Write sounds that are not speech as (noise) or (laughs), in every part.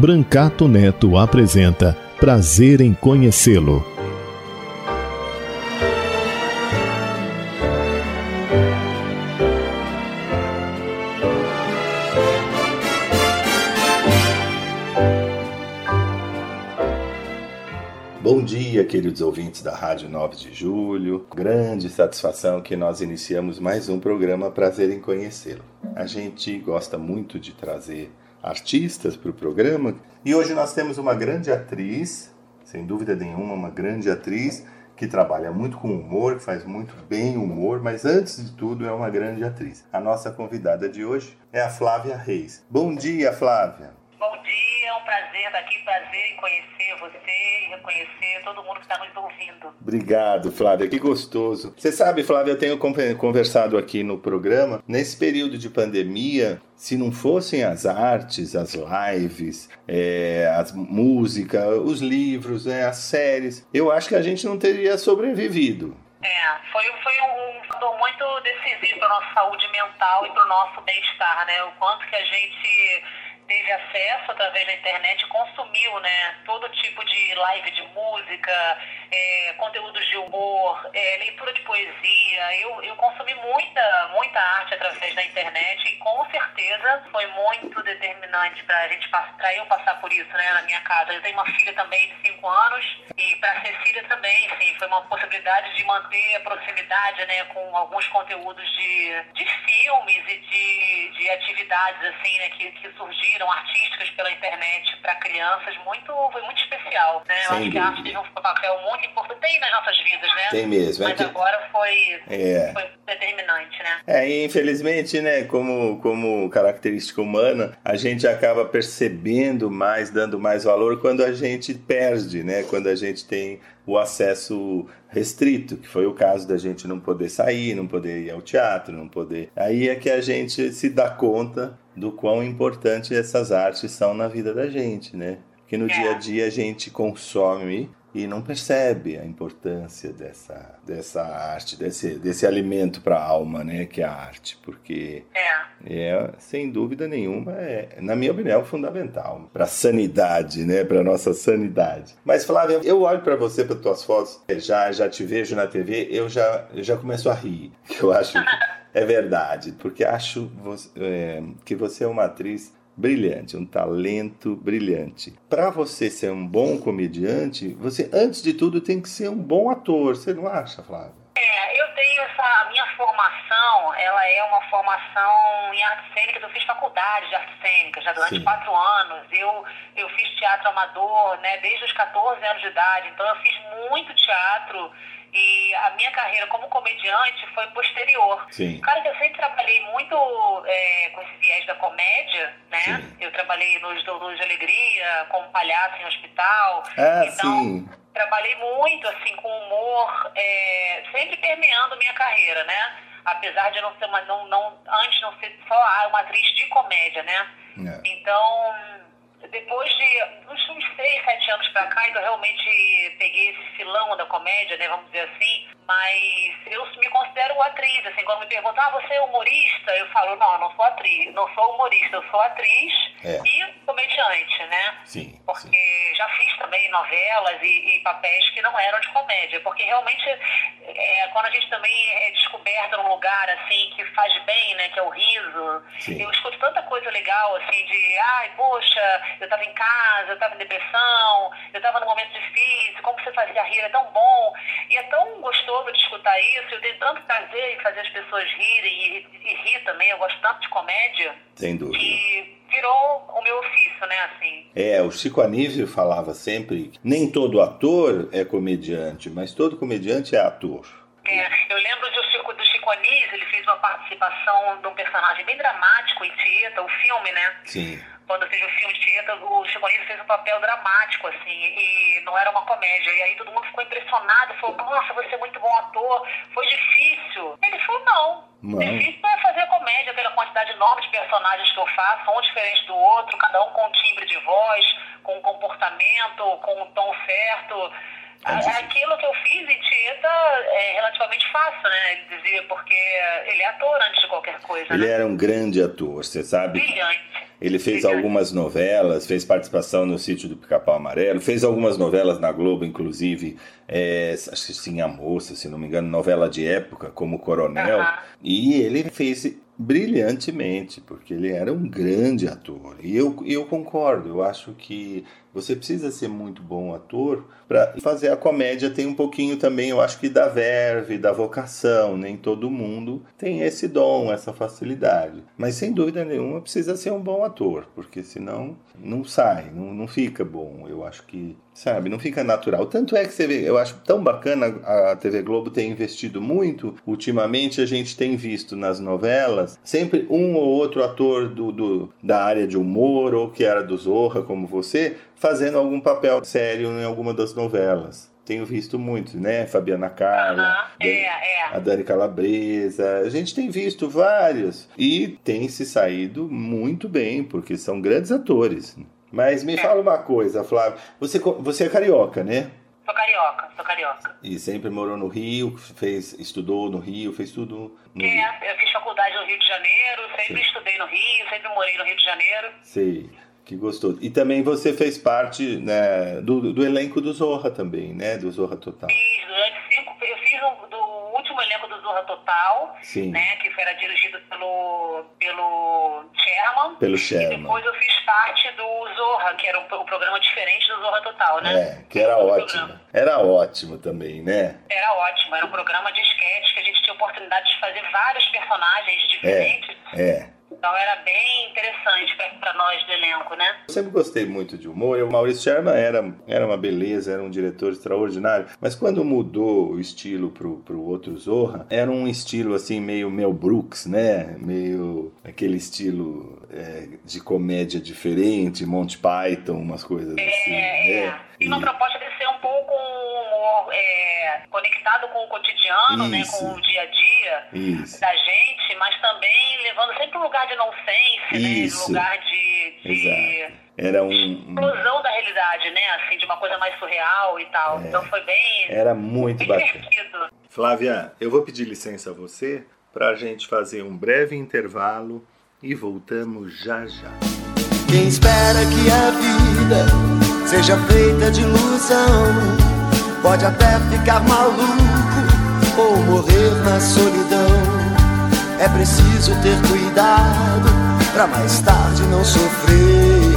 Brancato Neto apresenta Prazer em Conhecê-lo. Bom dia, queridos ouvintes da Rádio 9 de Julho. Grande satisfação que nós iniciamos mais um programa Prazer em Conhecê-lo. A gente gosta muito de trazer artistas para o programa. E hoje nós temos uma grande atriz, sem dúvida nenhuma, uma grande atriz que trabalha muito com humor, que faz muito bem humor, mas antes de tudo é uma grande atriz. A nossa convidada de hoje é a Flávia Reis. Bom dia, Flávia. Bom dia, é um prazer estar aqui, prazer em conhecer você e reconhecer todo mundo que está nos ouvindo. Obrigado, Flávia, que gostoso. Você sabe, Flávia, eu tenho conversado aqui no programa, nesse período de pandemia, se não fossem as artes, as lives, é, as música, os livros, é, as séries, eu acho que a gente não teria sobrevivido. É, foi, foi um fator muito decisivo para a nossa saúde mental e para o nosso bem-estar, né? O quanto que a gente teve acesso através da internet, consumiu né, todo tipo de live de música, é, conteúdos de humor, é, leitura de poesia. Eu, eu consumi muita, muita arte através da internet e com certeza foi muito determinante para gente para eu passar por isso né, na minha casa. Eu tenho uma filha também de 5 anos e para Cecília também, sim, foi uma possibilidade de manter a proximidade né, com alguns conteúdos de, de filmes e de, de atividades assim, né, que, que surgiram surgiram artísticas pela internet para crianças muito foi muito especial né? Eu acho que a arte teve um papel muito importante tem nas nossas vidas né? Tem mesmo é mas é que... agora foi, é. foi determinante né? É e infelizmente né como como característica humana a gente acaba percebendo mais dando mais valor quando a gente perde né? Quando a gente tem o acesso restrito, que foi o caso da gente não poder sair, não poder ir ao teatro, não poder. Aí é que a gente se dá conta do quão importante essas artes são na vida da gente, né? Que no é. dia a dia a gente consome e não percebe a importância dessa, dessa arte, desse, desse alimento para a alma, né, que é a arte, porque é, é sem dúvida nenhuma, é, na minha opinião, fundamental para a sanidade, né, para nossa sanidade. Mas Flávia, eu olho para você, para tuas fotos, já já te vejo na TV, eu já eu já começo a rir, (laughs) eu acho é verdade, porque acho você, é, que você é uma atriz brilhante, um talento brilhante. Para você ser um bom comediante, você antes de tudo tem que ser um bom ator. Você não acha, Flávia? É, eu tenho essa a minha formação, ela é uma formação em arte cênica. Eu fiz faculdade de arte cênica já durante Sim. quatro anos. Eu eu fiz teatro amador, né, desde os 14 anos de idade. Então eu fiz muito teatro e a minha carreira como comediante foi posterior. Sim. Claro que eu sempre trabalhei muito é, com esse viés da comédia, né? Sim. Eu trabalhei nos Douros de Alegria, como palhaço em hospital. Ah, então, sim. trabalhei muito, assim, com humor, é, sempre permeando minha carreira, né? Apesar de não ser uma, não, não, antes não ser só uma atriz de comédia, né? É. Então depois de uns, uns seis, sete anos pra cá, eu realmente peguei esse filão da comédia, né, vamos dizer assim, mas eu me considero atriz, assim, quando me perguntam, ah, você é humorista? Eu falo, não, eu não sou atriz, não sou humorista, eu sou atriz é. e comediante, né? Sim. Porque sim. já fiz também novelas e, e, papéis que não eram de comédia, porque realmente é, quando a gente também é descoberto num lugar, assim, que faz bem, né, que é o riso, sim. eu escuto tanta coisa legal, assim, de, ai, poxa, eu estava em casa, eu estava em depressão, eu estava num momento difícil, como você fazia rir, é tão bom. E é tão gostoso de escutar isso, eu tenho tanto prazer em fazer as pessoas rirem e, e rir também, eu gosto tanto de comédia. Sem dúvida. Que virou o meu ofício, né, assim. É, o Chico Anísio falava sempre, nem todo ator é comediante, mas todo comediante é ator. É, eu lembro do Chico, do Chico Anísio, ele fez uma participação de um personagem bem dramático em Tieta, o filme, né? Sim. Quando fez o filme de Tieta, o Chico Anísio fez um papel dramático, assim, e não era uma comédia. E aí todo mundo ficou impressionado, falou, nossa, você é muito bom ator, foi difícil. Ele falou, não. Não. Difícil é fazer comédia, aquela quantidade enorme de personagens que eu faço, um diferente do outro, cada um com um timbre de voz, com um comportamento, com um tom certo. É. Aquilo que eu fiz em Tieta é relativamente fácil, né? Ele dizia, porque ele é ator antes de qualquer coisa, Ele né? era um grande ator, você sabe? Brilhante. Ele fez Brilhante. algumas novelas, fez participação no Sítio do Pica-Pau Amarelo, fez algumas novelas na Globo, inclusive, é, acho que sim, A Moça, se não me engano, novela de época, como Coronel. Aham. E ele fez brilhantemente, porque ele era um grande ator. E eu, eu concordo, eu acho que você precisa ser muito bom ator para fazer a comédia. Tem um pouquinho também, eu acho que da verve, da vocação. Nem todo mundo tem esse dom, essa facilidade. Mas sem dúvida nenhuma precisa ser um bom ator, porque senão não sai, não, não fica bom. Eu acho que, sabe, não fica natural. Tanto é que você vê, eu acho tão bacana a TV Globo ter investido muito. Ultimamente a gente tem visto nas novelas sempre um ou outro ator do, do- da área de humor ou que era do Zorra, como você, fazendo algum papel sério em alguma das novelas. Tenho visto muito, né? Fabiana Carla. Dani- É, é. a Dani Calabresa. A gente tem visto vários e tem se saído muito bem, porque são grandes atores. Mas me fala uma coisa, Flávio. Você, você é carioca, né? Sou carioca, sou carioca. E sempre morou no Rio, fez, estudou no Rio, fez tudo no Rio. É, eu fiz faculdade no Rio de Janeiro, sempre Sim. estudei no Rio, sempre morei no Rio de Janeiro. Sei, que gostoso. E também você fez parte né, do, do elenco do Zorra também, né? Do Zorra Total. Fiz durante cinco. Eu fiz um, do último elenco do Zorra Total, Sim, né? Que era dirigido pelo, pelo Sherman. pelo E Sherman. depois eu fiz parte do Zorra, que era um, um programa diferente do Zorra Total, né? É, que era ótimo. programa. Era ótimo também, né? Era ótimo, era um programa de sketch que a gente tinha oportunidade de fazer vários personagens diferentes. É. Então era bem interessante para nós do elenco, né? Eu sempre gostei muito de humor. O Maurício Sherman era, era uma beleza, era um diretor extraordinário. Mas quando mudou o estilo pro, pro outro Zorra, era um estilo assim, meio Mel Brooks, né? Meio aquele estilo é, de comédia diferente, Monty Python, umas coisas assim. É, é. né? E uma proposta de ser um pouco um humor é, conectado com o cotidiano, né? Com o dia a dia Isso. da gente, mas também levando sempre um lugar de nonsense, Isso. né? Um lugar de, de Exato. Era um. explosão da realidade, né? Assim, de uma coisa mais surreal e tal. É. Então foi bem, Era muito divertido. Flávia, eu vou pedir licença a você para a gente fazer um breve intervalo e voltamos já já. Quem espera que a vida seja feita de ilusão pode até ficar maluco ou morrer na solidão. É preciso ter cuidado pra mais tarde não sofrer.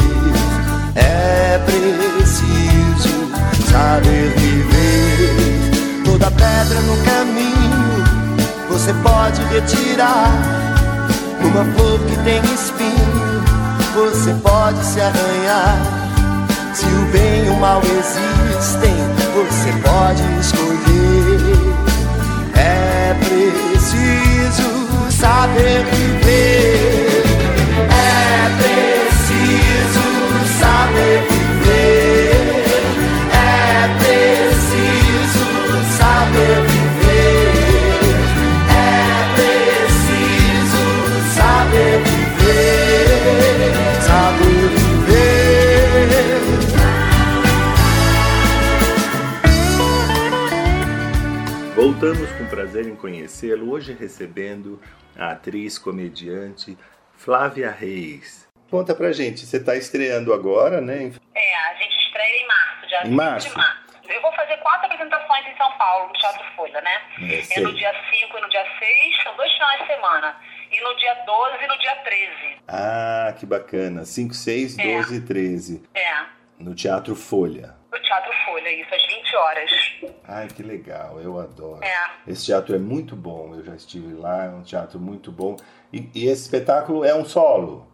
É preciso saber viver. Toda pedra no caminho você pode retirar. Uma flor que tem espinho, você pode se arranhar. Se o bem e o mal existem, você pode escolher. É preciso saber viver. Voltamos com prazer em conhecê-lo, hoje recebendo a atriz comediante Flávia Reis. Conta pra gente, você está estreando agora, né? É, a gente estreia em março, dia Em 5 março? de março. Eu vou fazer quatro apresentações em São Paulo, no Teatro Folha, né? É, É no dia 5 e no dia 6, são dois finais de semana. E no dia 12 e no dia 13. Ah, que bacana. 5, 6, É. 12 e 13. É, No Teatro Folha. No Teatro Folha, isso, às 20 horas. Ai, que legal, eu adoro. É. Esse teatro é muito bom, eu já estive lá, é um teatro muito bom. E, e esse espetáculo é um solo.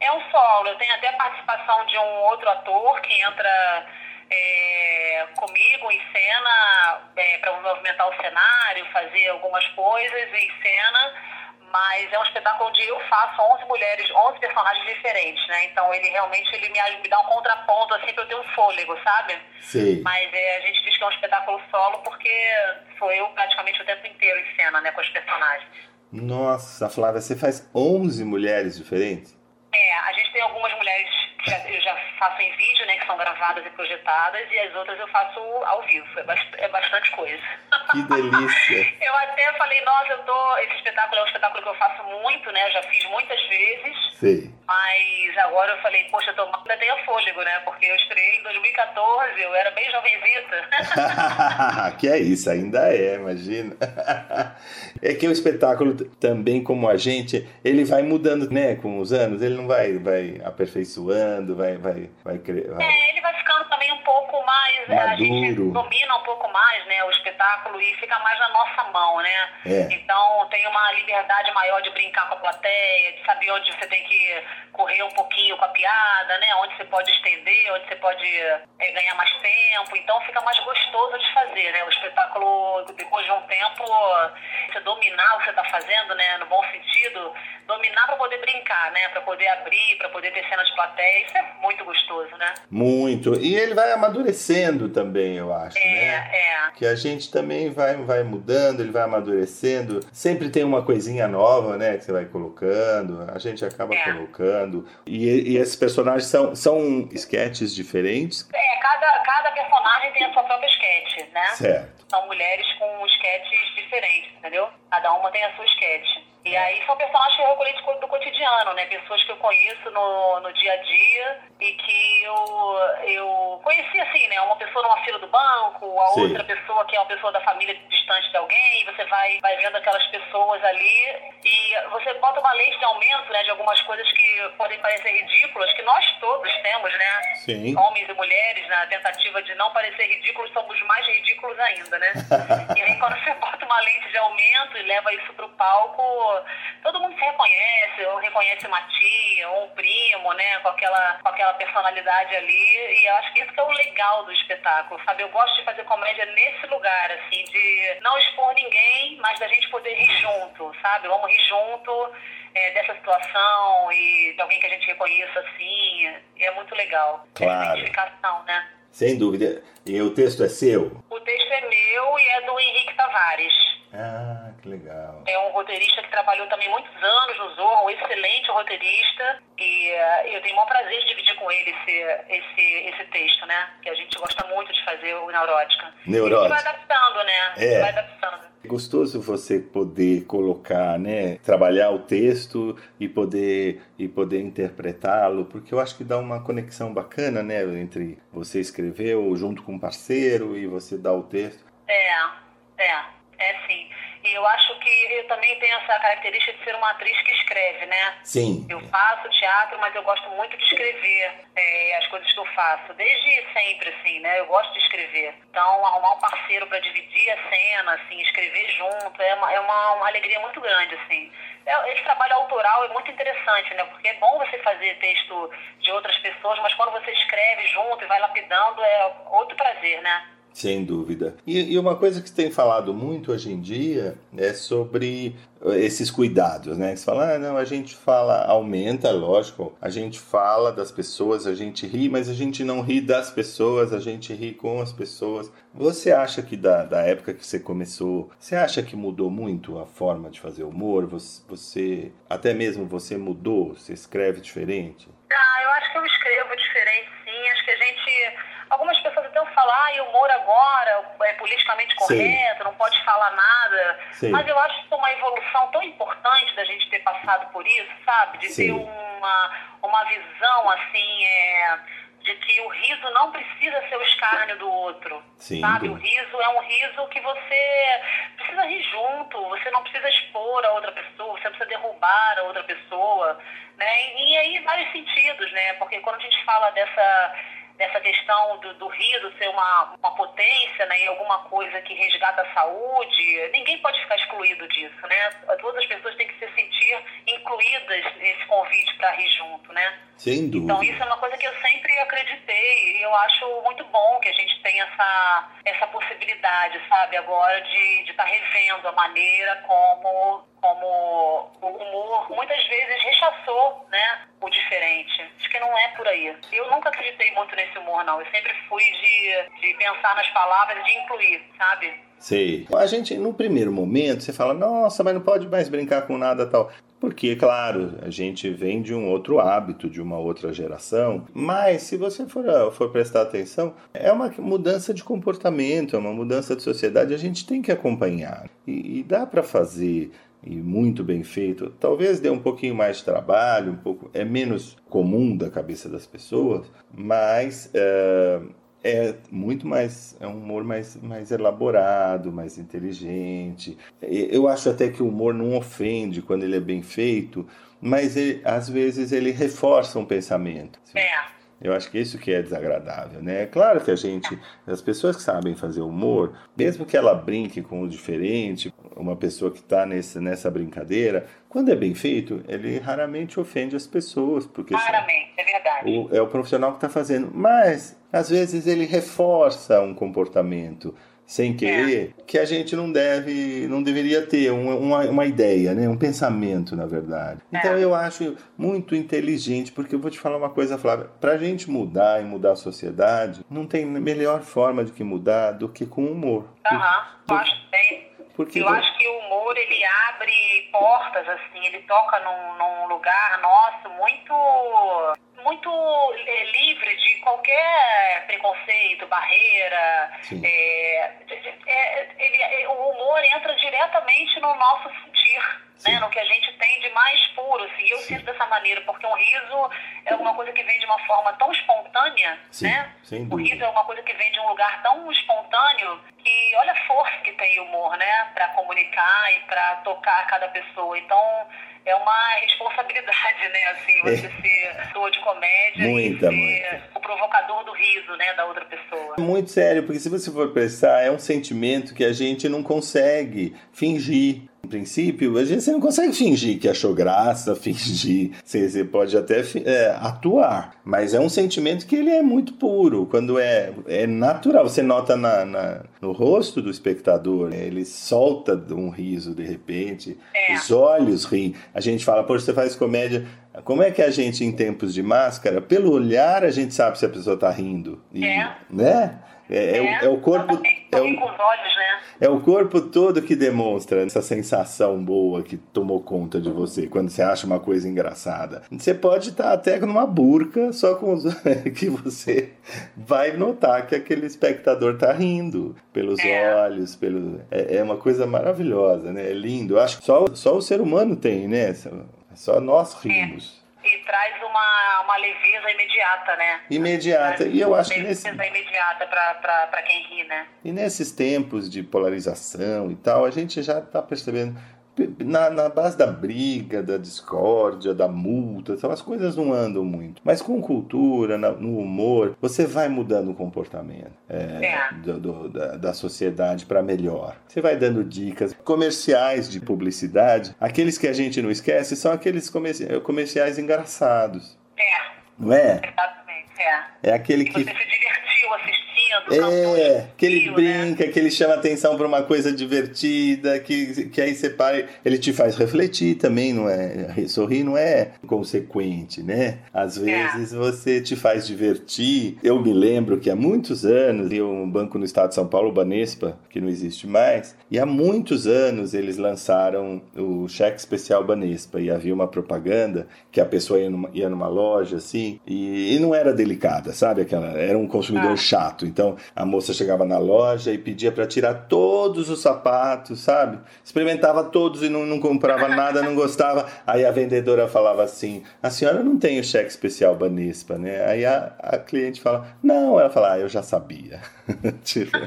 É um solo, eu tenho até a participação de um outro ator que entra é, comigo em cena é, para movimentar o cenário, fazer algumas coisas em cena, mas é um espetáculo onde eu faço 11 mulheres, 11 personagens diferentes, né? Então ele realmente ele me, me dá um contraponto assim para eu ter um fôlego, sabe? Sim. Mas é, a gente diz que é um espetáculo solo porque sou eu praticamente o tempo inteiro em cena, né, com os personagens. Nossa, Flávia, você faz 11 mulheres diferentes? É, a gente tem algumas mulheres que faço em vídeo, né, que são gravadas e projetadas, e as outras eu faço ao vivo. É, bast é bastante coisa. Que delícia! (laughs) eu até falei, nossa, eu tô. Esse espetáculo é um espetáculo que eu faço muito, né? Já fiz muitas vezes. Sei. Mas agora eu falei, poxa, eu ainda tenho fôlego, né? Porque eu estreiei em 2014, eu era bem jovenzita. (laughs) que é isso, ainda é, imagina. (laughs) é que o espetáculo, também como a gente, ele vai mudando, né, com os anos, ele não vai, vai aperfeiçoando, vai, vai, vai, vai... É, ele vai ficando também um pouco mais, Maduro. a gente domina um pouco mais, né, o espetáculo e fica mais na nossa mão, né? É. Então tem uma liberdade maior de brincar com a plateia, de saber onde você tem que correr um pouquinho com a piada, né? Onde você pode estender, onde você pode é, ganhar mais tempo. Então fica mais gostoso de fazer, né? O espetáculo, depois de um tempo, você dominar o que você está fazendo, né? No bom sentido, dominar para poder brincar, né? Para poder abrir, para poder ter cena de plateia. Isso é muito gostoso, né? Muito. E ele vai amadurecendo também, eu acho, É, né? é. Que a gente também vai, vai mudando, ele vai amadurecendo. Sempre tem uma coisinha nova, né? Que você vai colocando. A gente acaba É. colocando. E, e esses personagens são, são sketches diferentes? É, cada, cada personagem tem a sua própria sketch, né? Certo. São mulheres com sketches diferentes, entendeu? Cada uma tem a sua sketch. E aí são personagens que eu recolhi do do cotidiano, né? Pessoas que eu conheço no, no dia a dia e que eu, eu conheci assim, né? Uma pessoa numa fila do banco, a Sim. outra pessoa que é uma pessoa da família distante de alguém, e você vai, vai vendo aquelas pessoas ali e você bota uma lente de aumento, né? De algumas coisas que podem parecer ridículas, que nós todos temos, né? Sim. homens e mulheres, na tentativa de não parecer ridículos, somos mais ridículos ainda, né? (laughs) e aí quando você bota uma lente de aumento e leva isso pro palco, todo mundo se reconhece, ou reconhece uma tia, ou um primo, né? Com aquela, com aquela personalidade ali. E eu acho que isso que é o legal do espetáculo, sabe? Eu gosto de fazer comédia nesse lugar, assim, de não expor ninguém, mas da gente poder rir junto, sabe? Vamos rir junto é, dessa situação e de alguém que a gente reconheça assim. É muito legal. Claro. Essa identificação, né? Sem dúvida. E o texto é seu? O texto é meu e é do Henrique Tavares. Ah, que legal. É um roteirista que trabalhou também muitos anos no Zorro, um excelente roteirista. E eh, eu tenho o maior prazer de dividir com ele esse, esse, esse texto, né? Que a gente gosta muito de fazer o Neurótica. Neurótica. E vai adaptando, né? É. vai adaptando. É gostoso você poder colocar, né, trabalhar o texto e poder e poder interpretá-lo, porque eu acho que dá uma conexão bacana, né, entre você escreveu junto com um parceiro e você dá o texto. É, é, é sim. E eu acho que eu também tenho essa característica de ser uma atriz que escreve, né? Sim. Eu faço teatro, mas eu gosto muito de escrever é, as coisas que eu faço. Desde sempre, assim, né? Eu gosto de escrever. Então, arrumar um parceiro para dividir a cena, assim, escrever junto, é uma, é uma, uma alegria muito grande, assim. É, Esse trabalho autoral é muito interessante, né? Porque é bom você fazer texto de outras pessoas, mas quando você escreve junto e vai lapidando, é outro prazer, né? Sem dúvida. E, e uma coisa que tem falado muito hoje em dia é sobre eh, esses cuidados, né? Você fala, ah, não, a gente fala, aumenta, lógico, a gente fala das pessoas, a gente ri, mas a gente não ri das pessoas, a gente ri com as pessoas. Você acha que da, da época que você começou, você acha que mudou muito a forma de fazer humor? Você, você até mesmo você mudou, você escreve diferente? Ah, eu acho que eu escrevo diferente, sim. Acho que a gente. Algumas pessoas até falam, ah, humor agora é politicamente Sim. correto, não pode falar nada. Sim. Mas eu acho que uma evolução tão importante da gente ter passado por isso, sabe? De Sim. ter uma, uma visão, assim, é, de que o riso não precisa ser o escárnio do outro. Sim. Sabe? O riso é um riso que você precisa rir junto, você não precisa expor a outra pessoa, você não precisa derrubar a outra pessoa, né? E, e aí vários sentidos, né? Porque quando a gente fala dessa dessa questão do, do riso ser uma, uma potência, né, e alguma coisa que resgata a saúde, ninguém pode ficar excluído disso, né? Todas as pessoas têm que se sentir incluídas nesse convite para rir junto, né? Sem dúvida. Então isso é uma coisa que eu sempre acreditei e eu acho muito bom que a gente tenha essa, essa possibilidade, sabe, agora de estar tá revendo a maneira como, como o humor muitas vezes rechaçou, né, o diferente. Acho que não é por aí. Eu nunca acreditei muito nesse humor, não. Eu sempre fui de, de pensar nas palavras, de incluir, sabe? Sei. A gente, no primeiro momento, você fala, nossa, mas não pode mais brincar com nada tal. Porque, claro, a gente vem de um outro hábito, de uma outra geração, mas se você for, for prestar atenção, é uma mudança de comportamento, é uma mudança de sociedade, a gente tem que acompanhar. E, e dá para fazer e muito bem feito. Talvez dê um pouquinho mais de trabalho, um pouco é menos comum da cabeça das pessoas, mas é, é muito mais é um humor mais, mais elaborado, mais inteligente. Eu acho até que o humor não ofende quando ele é bem feito, mas ele, às vezes ele reforça um pensamento. É. Eu acho que isso que é desagradável, né? É claro que a gente, as pessoas que sabem fazer humor, mesmo que ela brinque com o diferente, uma pessoa que está nessa brincadeira, quando é bem feito, ele raramente ofende as pessoas, porque raramente, é verdade. O, é o profissional que está fazendo. Mas às vezes ele reforça um comportamento sem querer, é. que a gente não deve, não deveria ter uma, uma ideia, né? um pensamento, na verdade. Então é. eu acho muito inteligente, porque eu vou te falar uma coisa, Flávia, para a gente mudar e mudar a sociedade, não tem melhor forma de que mudar do que com humor. Aham, uhum. acho que tem. Porque eu acho que o humor ele abre portas assim, ele toca num, num lugar nosso muito muito é, livre de qualquer preconceito, barreira. É, é, ele, é, o humor entra diretamente no nosso sentir, né, no que a gente tem de mais puro. Assim. Eu Sim. sinto dessa maneira, porque um riso é uma coisa que vem de uma forma tão espontânea. Sim, né? o riso é uma coisa que vem de um lugar tão espontâneo que olha a força que tem o humor, né? Para comunicar e para tocar cada pessoa. Então é uma responsabilidade, né? Assim, você é. ser ator de comédia muita, e ser o provocador do riso, né, da outra pessoa. É muito sério, porque se você for pensar, é um sentimento que a gente não consegue fingir. Princípio, você não consegue fingir que achou graça, (laughs) fingir. Você, você pode até é, atuar, mas é um sentimento que ele é muito puro. Quando é, é natural, você nota na, na no rosto do espectador, né? ele solta um riso de repente, é. os olhos riem. A gente fala, poxa, você faz comédia. Como é que a gente, em tempos de máscara, pelo olhar, a gente sabe se a pessoa está rindo? E, é. Né? É, é, é, o, é o corpo. É o, olhos, né? é o corpo todo que demonstra essa sensação boa que tomou conta de você quando você acha uma coisa engraçada. Você pode estar até numa burca, só com os (laughs) que você vai notar que aquele espectador está rindo pelos é. olhos, pelo é, é, uma coisa maravilhosa, né? É lindo. Eu acho que só, só o ser humano tem, né? Só nós rimos. E traz uma, uma leveza imediata, né? Imediata. E eu acho que nesse... imediata para quem ri, né? E nesses tempos de polarização e tal, a gente já está percebendo na, na, base da briga, da discórdia, da multa, então as coisas não andam muito. Mas com cultura, na, no humor, você vai mudando o comportamento é, é. Do, do, da, da, sociedade para melhor. Você vai dando dicas. Comerciais de publicidade, aqueles que a gente não esquece são aqueles comerciais engraçados. É. Não é? Exatamente, é. É aquele que. Você se é, que ele né? brinca, né? que ele chama atenção para uma coisa divertida, que, que aí você para, ele te faz refletir também, não é? Sorrir não é consequente, né? Às é. vezes é. você te faz divertir. Eu me lembro que há muitos anos, eu um banco no estado de São Paulo, o Banespa, que não existe mais, e há muitos anos eles lançaram o cheque especial Banespa e havia uma propaganda que a pessoa ia numa, ia numa loja assim e, e, não era delicada, sabe? Aquela, era um consumidor ah. chato. Então a moça chegava na loja e pedia para tirar todos os sapatos, sabe? Experimentava todos e não, não comprava nada, não gostava. Aí a vendedora falava assim: a senhora não tem o cheque especial Banespa, né? Aí a, a cliente fala: não. Ela fala: ah, eu já sabia. (laughs) tipo.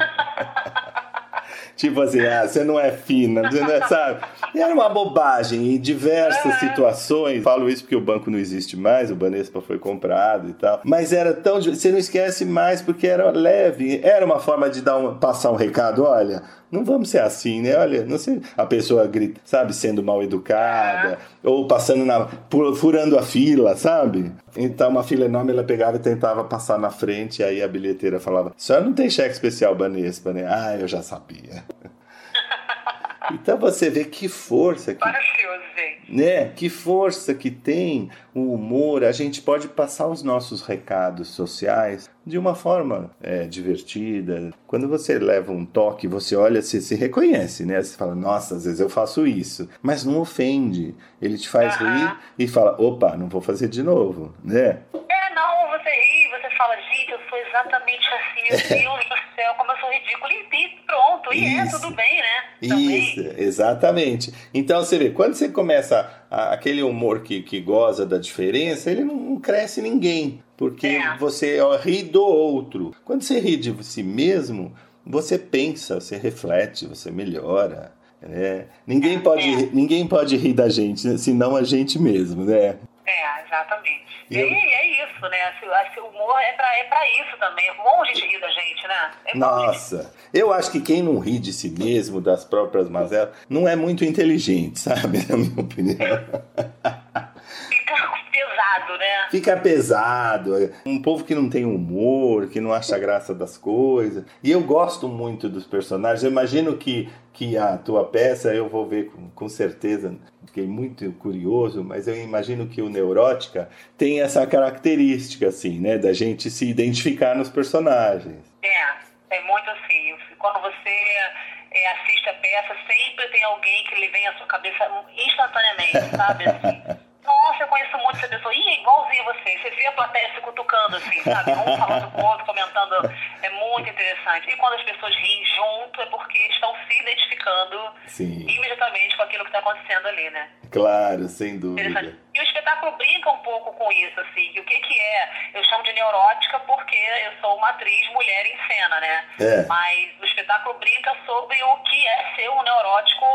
Tipo assim, ah, você não é fina, você não é, sabe? E era uma bobagem em diversas situações. Falo isso porque o banco não existe mais, o Banespa foi comprado e tal. Mas era tão. Você não esquece mais porque era leve. Era uma forma de dar um, passar um recado. Olha, não vamos ser assim, né? Olha, não sei. A pessoa grita, sabe, sendo mal educada, ou passando na. furando a fila, sabe? Então, uma fila enorme, ela pegava e tentava passar na frente, e aí a bilheteira falava: senhora não tem cheque especial Banespa, né? Ah, eu já sabia. (laughs) Então você vê que força que Maravilhoso, gente. Né? Que força que tem o humor. A gente pode passar os nossos recados sociais de uma forma é, divertida. Quando você leva um toque, você olha, você se reconhece, né? Você fala, nossa, às vezes eu faço isso. Mas não ofende. Ele te faz Aham. rir e fala, opa, não vou fazer de novo, né? É, não, você ri, fala, gente, eu sou exatamente assim, meu Deus do céu, como eu sou ridículo. E, pronto, e é, Isso. tudo bem, né? Também. Isso, exatamente. Então você vê, quando você começa a- aquele humor que, que goza da diferença, ele não, não cresce ninguém, porque É. você ó, ri do outro. Quando você ri de si mesmo, você pensa, você reflete, você melhora. né? Ninguém, pode, É. ninguém pode rir da gente, né? senão a gente mesmo, né? É, exatamente. E E eu- é isso, né? Acho que o humor é pra, é pra isso também. É bom a gente rir da gente, né? É Nossa, eu acho que quem não ri de si mesmo, das próprias mazelas, não é muito inteligente, (laughs) sabe? Na minha opinião. Fica pesado, né? Fica pesado. Um povo que não tem humor, que não acha graça das coisas. E eu gosto muito dos personagens. Eu imagino que, que a tua peça eu vou ver com, com certeza. Fiquei muito curioso, mas eu imagino que o Neurótica tem essa característica, assim, né? Da gente se identificar nos personagens. É, é muito assim. Quando você é, assiste a peça, sempre tem alguém que lhe vem à sua cabeça instantaneamente, sabe? Assim, (laughs) Nossa, eu conheço muito essa pessoa. Ih, é igualzinho você. Você vê a plateia se cutucando, assim, sabe? Um falando com o outro, comentando. É muito interessante. E quando as pessoas riem junto, é porque estão se identificando Sim, imediatamente com aquilo que está acontecendo ali, né? claro, sem dúvida. E o espetáculo brinca um pouco com isso, assim. O que que é? Eu chamo de neurótica porque eu sou uma atriz mulher em cena, né? É. Mas o espetáculo brinca sobre o que é ser um neurótico...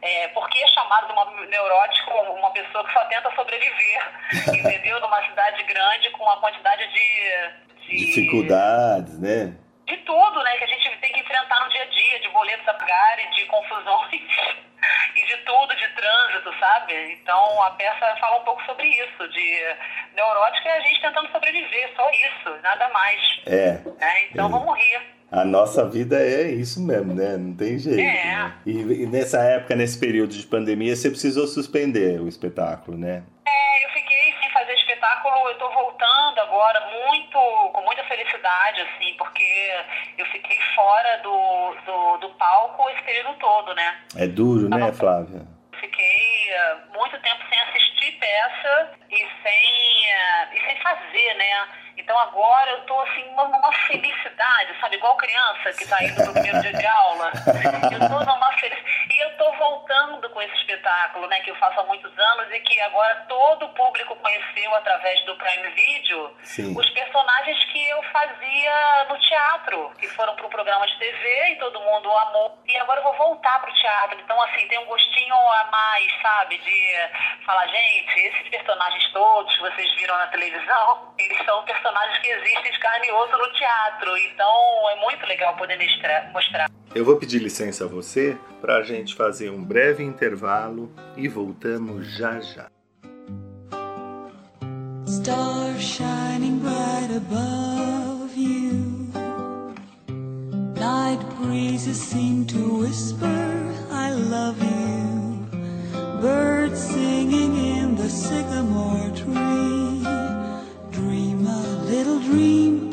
É, por que é chamado de uma neurótico uma pessoa que só tenta sobreviver, (laughs) entendeu? Numa cidade grande com uma quantidade de... de Dificuldades, né? de tudo, né, que a gente tem que enfrentar no dia a dia, de boletos a pagar e de confusões (laughs) e de tudo, de trânsito, sabe? Então a peça fala um pouco sobre isso, de neurótica é a gente tentando sobreviver, só isso, nada mais. É. Né? Então É. vamos rir. A nossa vida é isso mesmo, né? Não tem jeito. É. né? E, e nessa época, nesse período de pandemia, você precisou suspender o espetáculo, né? É, eu fiquei sem fazer espetáculo, eu tô voltando agora muito, com muita felicidade, assim, porque eu fiquei fora do, do, do palco esse período todo, né? É duro, né, Flávia? Fiquei eh, muito tempo sem assistir peça e sem, eh, e sem fazer, né? Então agora eu tô assim numa felicidade, sabe? Igual criança que tá indo pro primeiro dia de aula. Eu tô numa felicidade. E eu tô voltando com esse espetáculo, né? Que eu faço há muitos anos e que agora todo o público conheceu através do Prime Video Sim. os personagens que eu fazia no teatro, que foram pro programa de TV e todo mundo amou. E agora eu vou voltar pro teatro. Então, assim, tem um gostinho a mais, sabe? De falar, gente, esses personagens todos que vocês viram na televisão, (laughs) eles são personagens que existem de carne e osso no teatro. Então, é muito legal poder mostrar. Eu vou pedir licença a você para a gente fazer um breve intervalo e voltamos já já. Stars shining bright above you. Night breezes seem to whisper, I love you. Birds singing in the sycamore tree. Dream. a little dream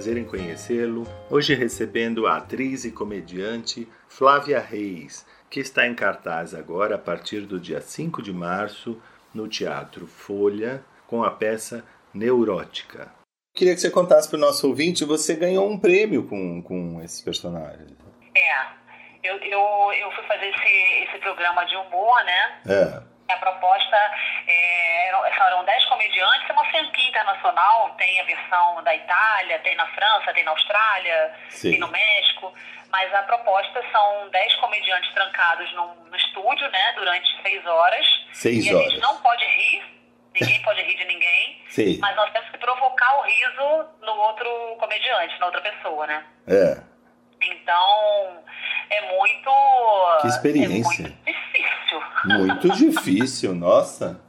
prazer em conhecê-lo, hoje recebendo a atriz e comediante Flávia Reis, que está em cartaz agora a partir do dia 5 de março no Teatro Folha com a peça Neurótica. Queria que você contasse para o nosso ouvinte, você ganhou um prêmio com, com esses personagens. É, eu, eu, eu fui fazer esse, esse programa de humor, né? É. A proposta é, eram- 10 comediantes, é uma franquia internacional, tem a versão da Itália, tem na França, tem na Austrália, Sim. tem no México, mas a proposta são 10 comediantes trancados num, no estúdio, né, durante 6 horas. Seis e a horas. gente não pode rir, ninguém (laughs) pode rir de ninguém, Sim. mas nós temos que provocar o riso no outro comediante, na outra pessoa, né? É. Então, é muito. Que experiência. É muito difícil. Muito (laughs) difícil, nossa.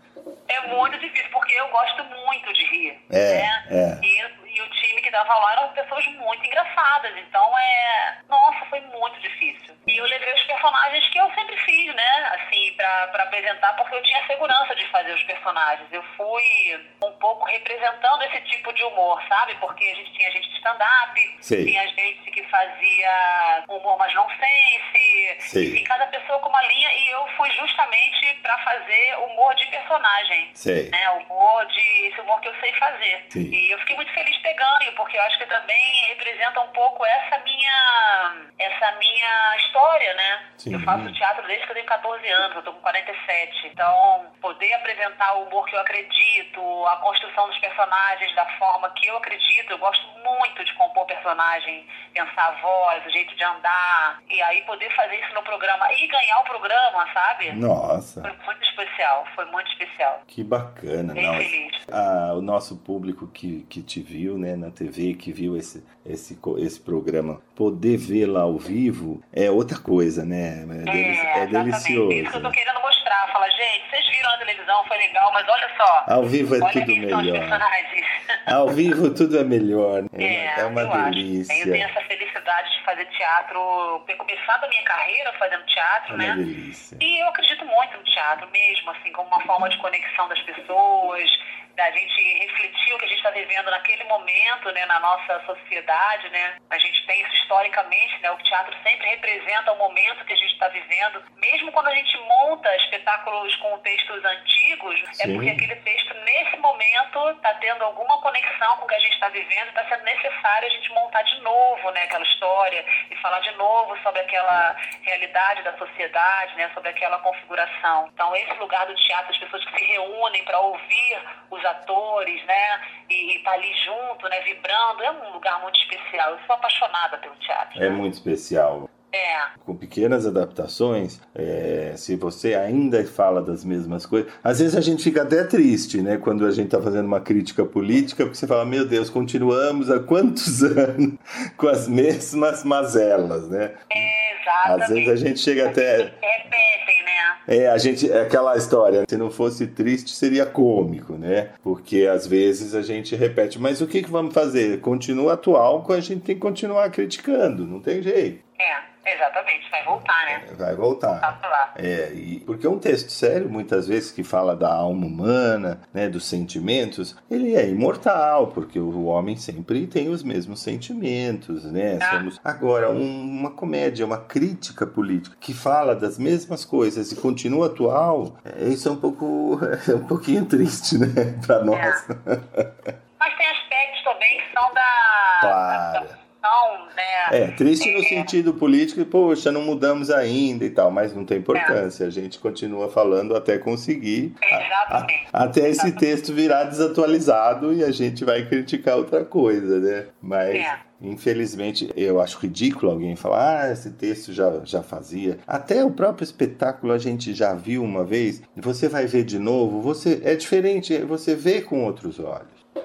É muito difícil, porque eu gosto muito de rir. É, né? é. E, e o time que dava lá eram pessoas muito engraçadas. Então é. Nossa, foi muito difícil. E eu levei os personagens que eu sempre fiz, né? Assim, pra, pra apresentar, porque eu tinha segurança de fazer os personagens. Eu fui um pouco representando esse tipo de humor, sabe? Porque a gente tinha gente de stand-up, tinha gente fazia humor mais nonsense, Sei. enfim, cada pessoa com uma linha. E eu fui justamente pra fazer humor de personagem Sei. né, humor de esse humor que eu sei fazer. Sim. E eu fiquei muito feliz ganho, porque eu acho que também representa um pouco essa minha essa minha história, né? Sim. Eu faço teatro desde que eu tenho 14 anos, eu tô com 47. Então, poder apresentar o humor que eu acredito, a construção dos personagens da forma que eu acredito, eu gosto muito de compor personagem, pensar a voz, o jeito de andar, e aí poder fazer isso no programa e ganhar o programa, sabe? Nossa, Foi muito especial, foi muito especial. que bacana. Bem Não, feliz. Ah, o nosso público que, que te viu né, na TV, que viu esse, esse, esse programa, poder vê-la ao vivo é outra coisa, né? É, deli- é delicioso. Isso que eu tô querendo mostrar. Fala, gente, vocês viram na televisão, foi legal, mas olha só. Ao vivo é tudo melhor. (laughs) Ao vivo tudo é melhor. É, É, é uma eu acho. delícia. Eu tenho essa felicidade de fazer teatro, ter começado a minha carreira fazendo É teatro, uma né? delícia. E eu acredito muito no teatro mesmo, assim, como uma forma de conexão das pessoas, da gente refletir o que a gente está vivendo naquele momento, né, na nossa sociedade, né? A gente tem isso historicamente, né? O teatro sempre representa o momento que a gente está vivendo, mesmo quando a gente monta espetáculos com textos antigos, é Sim. porque aquele texto nesse momento está tendo alguma conexão com o que a gente está vivendo, está sendo necessário a gente montar de novo, né, aquela história e falar de novo sobre aquela realidade da sociedade, né, sobre aquela configuração. Então esse lugar do teatro, as pessoas que se reúnem para ouvir os atores, né, e estar ali junto, né, vibrando, é um lugar muito especial. Eu sou apaixonada pelo teatro. É muito especial. É. Com pequenas adaptações, é, se você ainda fala das mesmas coisas, às vezes a gente fica até triste, né? Quando a gente está fazendo uma crítica política, porque você fala, meu Deus, continuamos há quantos (laughs) anos com as mesmas mazelas, né? Exatamente. Às vezes a gente chega até. Repetem, né? É, a gente. É aquela história, se não fosse triste, seria cômico, né? Porque às vezes a gente repete, mas o que, que vamos fazer? Continua atual, a gente tem que continuar criticando, não tem jeito. É, exatamente. Vai voltar, né? Vai voltar. Tá pra lá. É, e porque um texto sério, muitas vezes, que fala da alma humana, né, dos sentimentos, ele é imortal, porque o homem sempre tem os mesmos sentimentos, né? Ah. Somos... Agora, um- uma comédia, uma crítica política que fala das mesmas coisas e continua atual, é, isso é um pouco, (laughs) é um pouquinho triste, né, para nós. Mas tem aspectos também que são da. Claro. da função, né? É, triste no É. sentido político, poxa, não mudamos ainda e tal, mas não tem importância. A gente continua falando até conseguir. Exatamente. a- até esse Exatamente. texto virar desatualizado e a gente vai criticar outra coisa, né? Mas. É. Infelizmente, eu acho ridículo alguém falar, ah, esse texto já, já fazia. Até o próprio espetáculo a gente já viu uma vez, você vai ver de novo, você é diferente, você vê com outros olhos. Sim,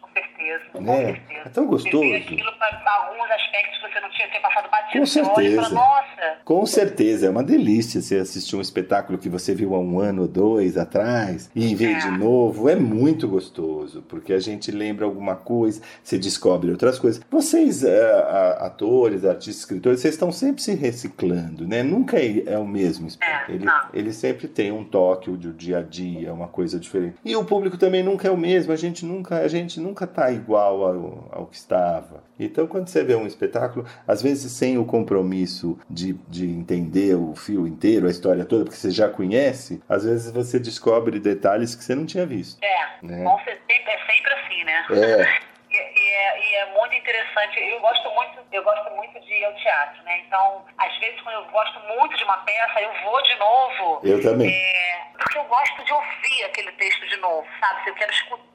com certeza. Com Né? certeza. É tão gostoso. Aquilo alguns aspectos que você não tinha ter passado batido. Com e fala, certeza. nossa. Com certeza, é uma delícia você assistir um espetáculo que você viu há um ano ou dois atrás e ver É. de novo. É muito gostoso, porque a gente lembra alguma coisa, você descobre outras coisas. Vocês, é, a- atores, artistas, escritores, vocês estão sempre se reciclando, né? Nunca é, é o mesmo espetáculo. É, Ele, ele sempre tem um toque do dia a dia, uma coisa diferente. E o público também nunca é o mesmo. A gente nunca, a gente nunca tá igual ao que estava. Então, quando você vê um espetáculo, às vezes sem o compromisso de, de entender o fio inteiro, a história toda, porque você já conhece, às vezes você descobre detalhes que você não tinha visto. É, Né? é sempre assim, né? É. (laughs) E, e é, e é muito interessante. Eu gosto muito, eu gosto muito de ir ao teatro, né? Então, às vezes quando eu gosto muito de uma peça, eu vou de novo. Eu também. É, porque eu gosto de ouvir aquele texto de novo, sabe? Eu quero escutar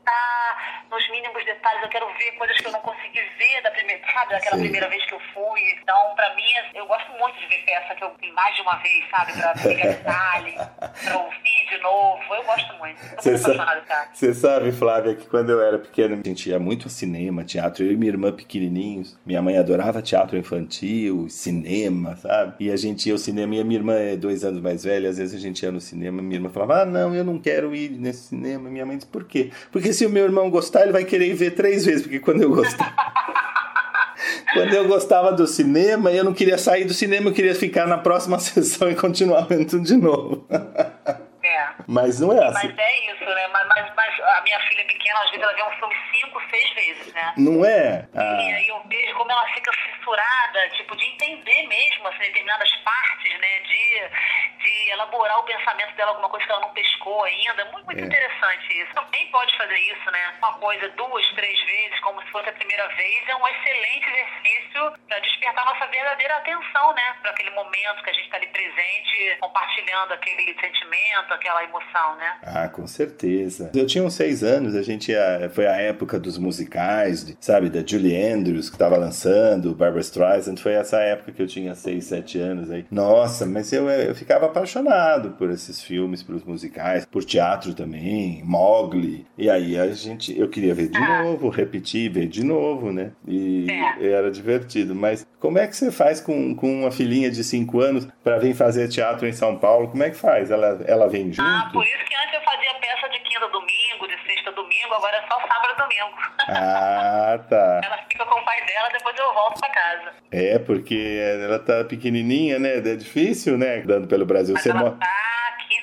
nos mínimos detalhes, eu quero ver coisas que eu não consegui ver da primeira, sabe? Daquela Sim. primeira vez que eu fui. Então, pra mim, eu gosto muito de ver peça que eu vi mais de uma vez, sabe? Pra pegar detalhe, (laughs) pra ouvir de novo. Eu gosto muito. Você sabe, você sabe, Flávia, que quando eu era pequena, a gente ia muito a cinema, teatro. Eu e minha irmã pequenininhos. Minha mãe adorava teatro infantil, cinema, sabe? E a gente ia ao cinema. E a minha irmã é dois anos mais velha. Às vezes a gente ia no cinema. Minha irmã falava: Ah, não, eu não quero ir nesse cinema. Minha mãe disse: Por quê? Porque se o meu irmão gostar, ele vai querer ir ver três vezes. Porque quando eu gostava. (laughs) Quando eu gostava do cinema, eu não queria sair do cinema, eu queria ficar na próxima (laughs) sessão e continuar vendo tudo de novo. (laughs) É. Mas não é assim. Mas é isso, né? Mas, mas, mas a minha filha pequena, às vezes, ela vê um filme cinco, seis vezes, né? Não é? E Ah, aí eu vejo como ela fica fissurada, tipo, de entender mesmo, assim, determinadas partes, né? De, de elaborar o pensamento dela, alguma coisa que ela não pescou ainda. Muito, muito É. interessante isso. Também pode fazer isso, né? Uma coisa duas, três vezes, como se fosse a primeira vez, é um excelente exercício para despertar nossa verdadeira atenção, né? Para aquele momento que a gente está ali presente, compartilhando aquele sentimento, aquela emoção, né? Ah, com certeza. Eu tinha uns seis anos, a gente ia, foi a época dos musicais, sabe, da Julie Andrews que tava lançando, Barbara Streisand, foi essa época que eu tinha seis, sete anos aí. Nossa, mas eu, eu ficava apaixonado por esses filmes, pelos musicais, por teatro também, Mogli. E aí a gente, eu queria ver de Ah. novo, repetir, ver de novo, né? E É. era divertido. Mas como é que você faz com, com uma filhinha de cinco anos para vir fazer teatro em São Paulo? Como é que faz? Ela, ela vem junto? Ah, por isso que antes eu fazia peça de quinta a domingo, de sexta a domingo, agora é só sábado e domingo. Ah, tá. (laughs) Ela fica com o pai dela, depois eu volto pra casa. É, porque ela tá pequenininha, né? É difícil, né? Dando pelo Brasil. Mas Você ela mo- tá aqui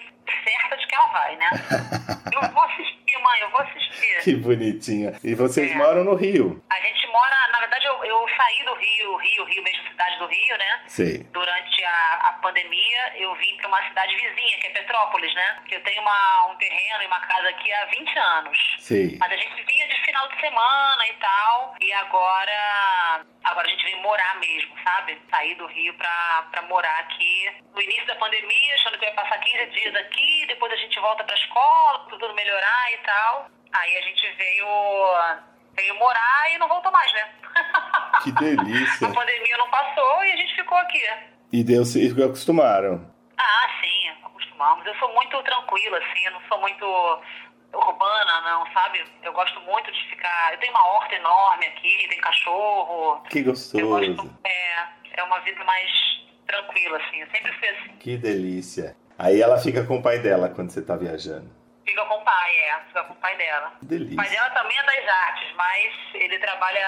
certa de que ela vai, né? (laughs) Eu vou assistir, mãe, eu vou assistir. Que bonitinha. E vocês É. moram no Rio? A gente mora, na verdade, eu, eu saí do Rio, Rio, Rio, mesmo cidade do Rio, né? Sei. Durante a, a pandemia, eu vim para uma cidade vizinha, que é Petrópolis, né? Que eu tenho uma, um terreno e uma casa aqui há 20 anos. Sei. Mas a gente vinha de final de semana e tal. E agora. Agora a gente vem morar mesmo, sabe? Sair do Rio pra, pra morar aqui. No início da pandemia, achando que eu ia passar 15 dias aqui, depois a gente volta pra escola, tudo melhorar e tal. Aí a gente veio. veio morar e não voltou mais, né? (laughs) Que delícia. a pandemia não passou e a gente ficou aqui. E deu se acostumaram. Ah, sim, acostumamos. Eu sou muito tranquila, assim, eu não sou muito urbana, não, sabe? Eu gosto muito de ficar. Eu tenho uma horta enorme aqui, tem cachorro. Que gostoso. gosto. É, é uma vida mais tranquila, assim. Eu sempre fui assim. Que delícia. Aí ela fica com o pai dela quando você tá viajando. Fica com o pai, é, fica com o pai dela. Que O pai delícia. dela também é das artes, mas ele trabalha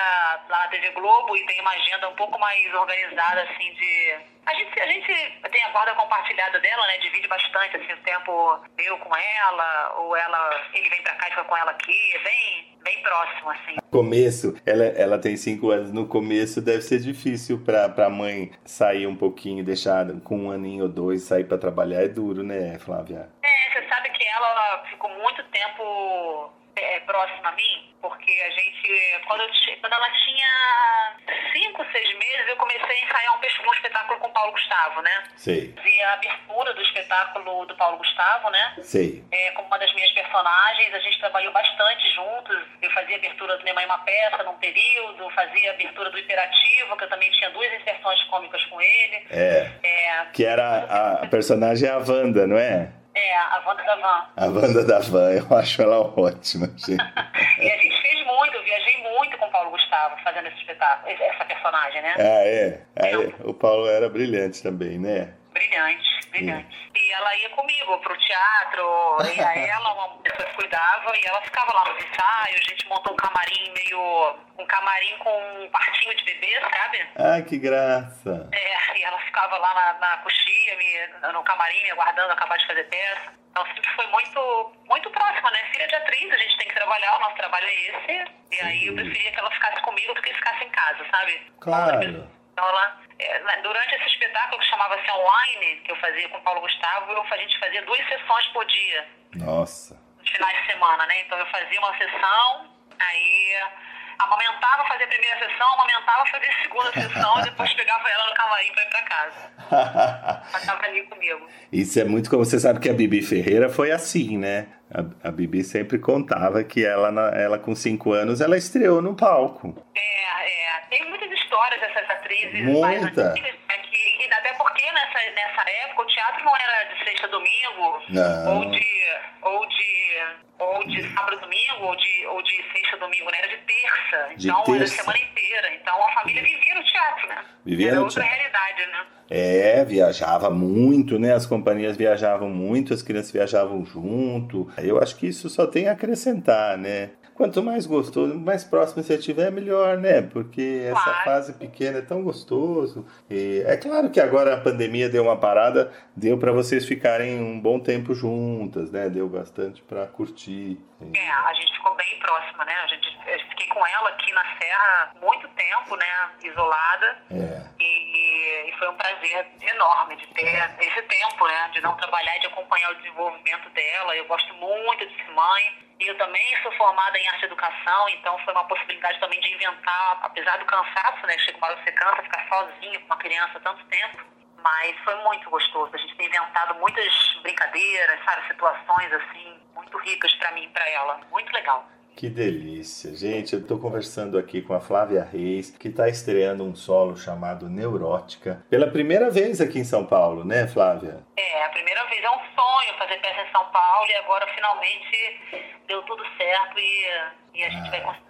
lá na TV Globo e tem uma agenda um pouco mais organizada, assim, de. A gente, a gente tem a guarda compartilhada dela, né? Divide bastante, assim, o tempo eu com ela, ou ela. Ele vem pra cá e fica com ela aqui, é bem, bem próximo, assim. Começo, ela, ela tem cinco anos. No começo deve ser difícil pra, pra mãe sair um pouquinho, deixar com um aninho ou dois, sair pra trabalhar. É duro, né, Flávia? É, você sabe que ela ficou muito tempo é, próxima a mim, porque a gente, quando, eu quando ela tinha cinco, seis meses, eu comecei a ensaiar um, um espetáculo com o Paulo Gustavo, né? Sei, Fazia a abertura do espetáculo do Paulo Gustavo, né? sei. É, como uma das minhas personagens, a gente trabalhou bastante juntos. Eu fazia abertura do Minha Mãe uma Peça num período, fazia abertura do Imperativo, que eu também tinha duas inserções cômicas com ele. É. É, Que era a, a personagem é a Wanda, não é? É a Wanda da Van. A Wanda da Van, eu acho ela ótima, (laughs) gente. E a gente fez muito, eu viajei muito com o Paulo Gustavo fazendo esse espetáculo, essa personagem, né? Ah, é? Aí, o Paulo era brilhante também, né? Brilhante, brilhante. E ela ia comigo pro teatro, e aí (laughs) ela, uma pessoa que cuidava, e ela ficava lá nos ensaios, a gente montou um camarim meio. um camarim com um quartinho de bebê, sabe? Ah, que graça. É, e ela ficava lá na, na coxia, me, no camarim, me aguardando acabar de fazer peça. Então sempre foi muito, muito próxima né? Filha de atriz, a gente tem que trabalhar, o nosso trabalho é esse. E aí eu preferia que ela ficasse comigo do que ficasse em casa, sabe? Claro. É, durante esse espetáculo que chamava-se online, que eu fazia com o Paulo Gustavo, eu, a gente fazia duas sessões por dia, Nossa. nos finais de semana, né? Então eu fazia uma sessão, aí amamentava, fazia a primeira sessão, amamentava, fazia a segunda sessão, e depois (laughs) pegava ela no camarim pra ir pra casa. (laughs) Ela tava ali comigo. Isso é muito como você sabe que a Bibi Ferreira foi assim, né? A, a Bibi sempre contava que ela, ela com cinco anos, ela estreou no palco. É, é. Tem muitas histórias dessas atrizes Muita. mais antigas, porque nessa, nessa época o teatro não era de sexta a domingo, Não. ou de. ou de. ou de sábado a domingo, ou de, ou de sexta a domingo, né? Era de terça. De então era terça. semana inteira. Então a família vivia no teatro, né? Vivia era outra teatro. realidade, né? É, viajava muito, né? As companhias viajavam muito, as crianças viajavam junto. Eu acho que isso só tem a acrescentar, né? Quanto mais gostoso, mais próximo você estiver, melhor, né? Porque essa Claro. fase pequena é tão gostoso. E é claro que agora a pandemia deu uma parada, deu para vocês ficarem um bom tempo juntas, né? Deu bastante para curtir. É, a gente ficou bem próxima, né? A gente, eu fiquei com ela aqui na Serra muito tempo, né? Isolada. É. E, e foi um prazer enorme de ter esse tempo, né? De não trabalhar e de acompanhar o desenvolvimento dela. Eu gosto muito de ser mãe. Eu também sou formada em arte e educação, então foi uma possibilidade também de inventar, apesar do cansaço, né? Chega uma hora que você cansa, ficar sozinho com uma criança tanto tempo. Mas foi muito gostoso. A gente tem inventado muitas brincadeiras, sabe? Situações assim, muito ricas pra mim e pra ela. Muito legal. Que delícia, gente. Eu estou conversando aqui com a Flávia Reis, que está estreando um solo chamado Neurótica pela primeira vez aqui em São Paulo, né, Flávia? É, a primeira vez é um sonho fazer peça em São Paulo e agora finalmente deu tudo certo e, e a gente vai conseguir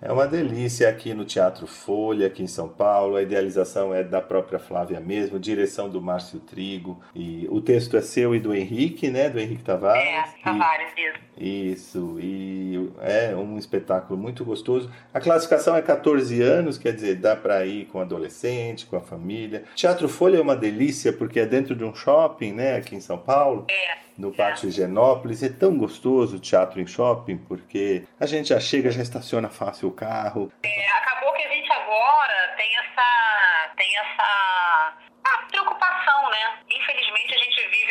É uma delícia aqui no Teatro Folha, aqui em São Paulo. A idealização é da própria Flávia mesmo, direção do Márcio Trigo. E o texto é seu e do Henrique, né? Do Henrique Tavares. É, E- Tavares, isso. Isso, e é um espetáculo muito gostoso. A classificação é 14 anos, quer dizer, dá para ir com adolescente, com a família. Teatro Folha é uma delícia porque é dentro de um shopping, né, aqui em São Paulo, É, no Pátio Higienópolis. É tão gostoso o teatro em shopping porque a gente já chega, já estaciona fácil o carro. é, acabou que a gente agora tem essa, tem essa ah, preocupação, né?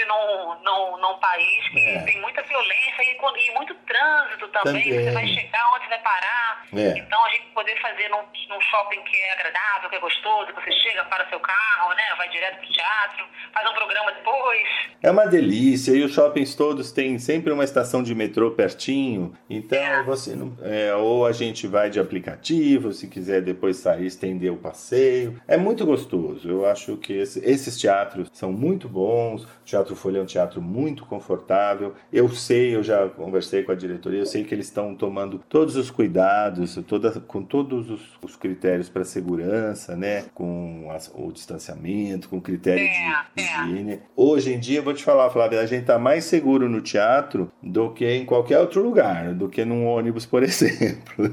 Vive num, num, num país que É. tem muita violência e, e muito trânsito também. Também. Você vai chegar, onde vai parar. É. Então a gente poder fazer num, num shopping que é agradável, que é gostoso, que você chega, para seu carro, né? Vai direto pro teatro, faz um programa depois. É uma delícia e os shoppings todos têm sempre uma estação de metrô pertinho. Então É. você não, é, ou a gente vai de aplicativo, se quiser depois sair estender o passeio. É muito gostoso. Eu acho que esse- esses teatros são muito bons. O Teatro Folha é um teatro muito confortável. Eu sei, eu já conversei com a diretoria, eu sei que eles estão tomando todos os cuidados, toda, com todos os, os critérios para segurança, né? Com as- o distanciamento, com critério É, de é. higiene. Hoje em dia, eu vou te falar, Flávia, a gente tá mais seguro no teatro do que em qualquer outro lugar, do que num ônibus, por (laughs) exemplo.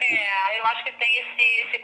É, eu acho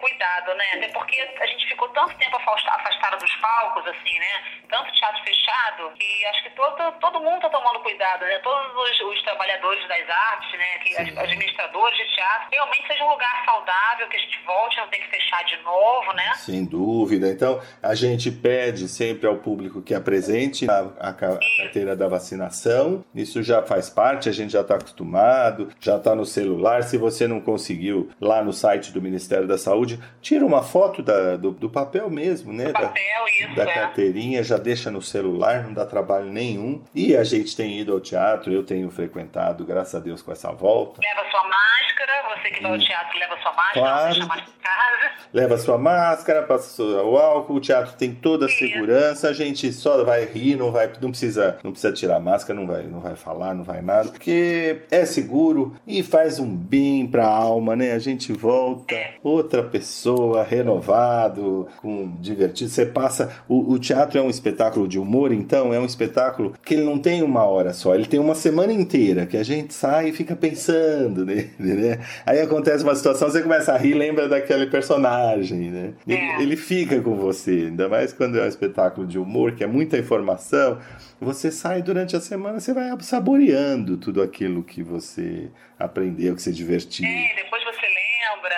cuidado, né? Até porque a gente ficou tanto tempo afasta- afastado dos palcos, assim, né? Tanto teatro fechado, que acho que todo, todo mundo tá tomando cuidado, né? Todos os, os trabalhadores das artes, né? Que, Sim. as- administradores de teatro, realmente seja um lugar saudável, que a gente volte, não tem que fechar de novo, né? Sem dúvida. Então, a gente pede sempre ao público que apresente a, a a carteira da vacinação. Isso já faz parte, a gente já está acostumado, já está no celular. Se você não conseguiu lá no site do Ministério da Saúde, tira uma foto da- do, do papel mesmo, né? Da- Papel, isso, da é. carteirinha, já deixa no celular, não dá trabalho nenhum. E a gente tem ido ao teatro, eu tenho frequentado, graças a Deus, com essa volta. Leva sua máscara, você que vai ao teatro leva sua máscara, Claro. deixa mais em casa. Leva sua máscara, passa o álcool, o teatro tem toda a Isso. segurança, a gente só vai rir, não vai, não precisa, não precisa tirar a máscara, não vai, não vai falar, não vai nada, porque é seguro e faz um bem pra alma, né? A gente volta outra pessoa, renovado, com divertido. Você passa, o, o teatro é um espetáculo de humor, então é um espetáculo que ele não tem uma hora só, ele tem uma semana inteira que a gente sai e fica pensando (laughs) nele, né? Aí acontece uma situação, você começa a rir, lembra daquele personagem, né? Ele, É. ele fica com você, ainda mais quando é um espetáculo de humor, que é muita informação. Você sai durante a semana, você vai saboreando tudo aquilo que você aprendeu, que você divertiu. É, depois você lembra.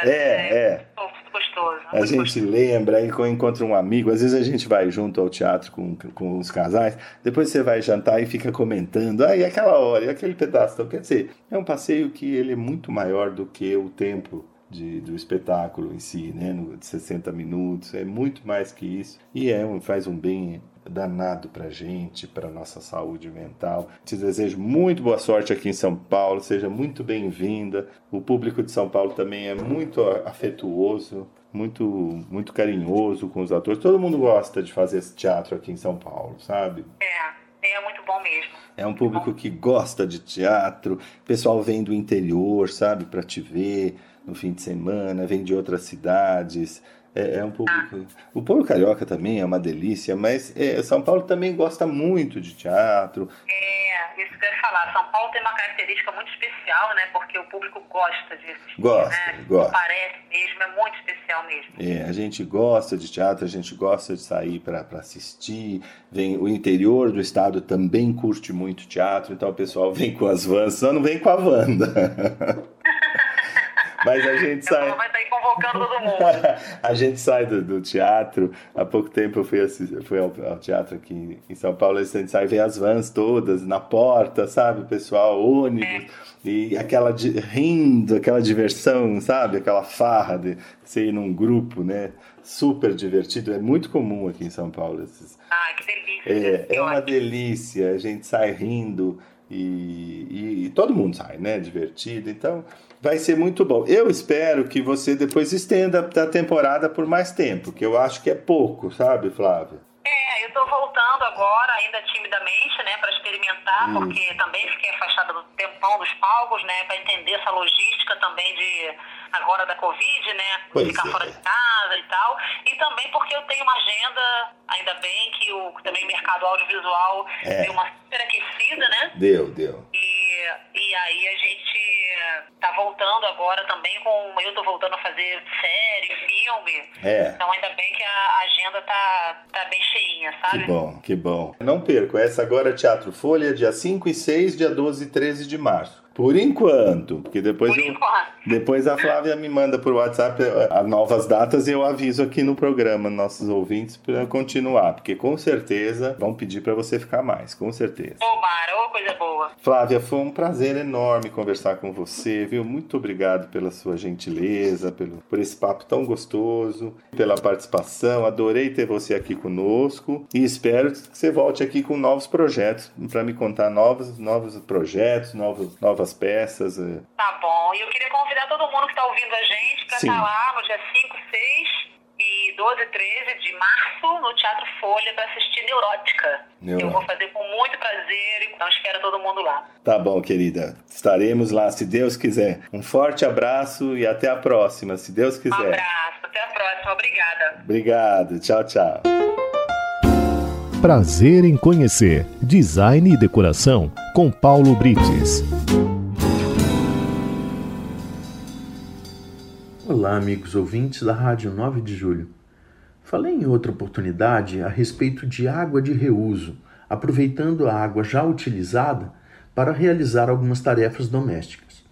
É, né? é. Muito gostoso. A muito gente gostoso. lembra, aí quando encontra um amigo, às vezes a gente vai junto ao teatro com, com os casais, depois você vai jantar e fica comentando, aí aquela hora, e aquele pedaço. Então, quer dizer, é um passeio que ele é muito maior do que o tempo de, do espetáculo em si, né? No, de 60 minutos, é muito mais que isso. E é um, faz um bem danado pra gente, pra nossa saúde mental. Te desejo muito boa sorte aqui em São Paulo, seja muito bem-vinda. O público de São Paulo também é muito afetuoso, muito muito carinhoso com os atores. Todo mundo gosta de fazer esse teatro aqui em São Paulo, sabe? É, é muito bom mesmo. É um público que gosta de teatro, o pessoal vem do interior, sabe, para te ver no fim de semana, vem de outras cidades. É, é um público. O povo carioca também é uma delícia, mas é, São Paulo também gosta muito de teatro. É, isso que eu ia falar. São Paulo tem uma característica muito especial, né? Porque o público gosta de assistir, Gosta, né? gosta. Parece mesmo, é muito especial mesmo. É, a gente gosta de teatro, a gente gosta de sair para assistir. Vem, o interior do estado também curte muito teatro, então o pessoal vem com as vans, só não vem com a Wanda. (laughs) Mas a gente sai. Vai estar aí convocando todo mundo. (laughs) a gente sai do, do teatro. Há pouco tempo eu fui, assistir, fui ao, ao teatro aqui em São Paulo. A gente sai ver as vans todas na porta, sabe? Pessoal, ônibus. E aquela di- rindo, aquela diversão, sabe? Aquela farra de ir num grupo, né? Super divertido. É muito comum aqui em São Paulo. Esses, Ah, que delícia. é, é uma delícia, a gente sai rindo e, e- e todo mundo sai, né? Divertido. Então vai ser muito bom. Eu espero que você depois estenda a temporada por mais tempo, que eu acho que é pouco, sabe, Flávia? É, eu tô voltando agora, ainda timidamente, né, para experimentar, Hum. porque também fiquei afastada do tempão dos palcos, né, para entender essa logística também de agora da Covid, né, Pois ficar é. fora de casa e tal, e também porque eu tenho uma agenda, ainda bem que o também o mercado audiovisual É. deu uma super aquecida, né? Deu, deu. E, e aí a gente tá voltando agora também com. Eu tô voltando a fazer série, filme. É. Então ainda bem que a agenda tá, tá bem cheinha, Que sabe? bom, que bom. Não perco, essa agora é Teatro Folha, dia 5 e 6, dia 12 e 13 de março. Por enquanto, porque depois Por eu, enquanto. Depois a Flávia me manda por WhatsApp eh, as novas datas e eu aviso aqui no programa nossos ouvintes para continuar, porque com certeza vão pedir para você ficar mais, com certeza. Tomara, ô coisa boa. Flávia, foi um prazer enorme conversar com você, viu? Muito obrigado pela sua gentileza, pelo, por esse papo tão gostoso, pela participação. Adorei ter você aqui conosco e espero que você volte aqui com novos projetos para me contar novos, novos projetos, novos, novas peças. eh. Tá bom. E eu queria convidar todo mundo que tá ouvindo a gente pra Sim. estar lá no dia 5, 6 e 12 e 13 de março no Teatro Folha pra assistir Neurótica. Neurótica. Eu vou fazer com muito prazer, então espero todo mundo lá. Tá bom, querida. Estaremos lá, se Deus quiser. Um forte abraço e até a próxima, se Deus Um quiser. abraço, até a próxima. Obrigada. Obrigado. Tchau, tchau. Prazer em conhecer Design e Decoração com Paulo Brites. Olá, amigos ouvintes da Rádio 9 de Julho. Falei em outra oportunidade a respeito de água de reuso, aproveitando a água já utilizada para realizar algumas tarefas domésticas.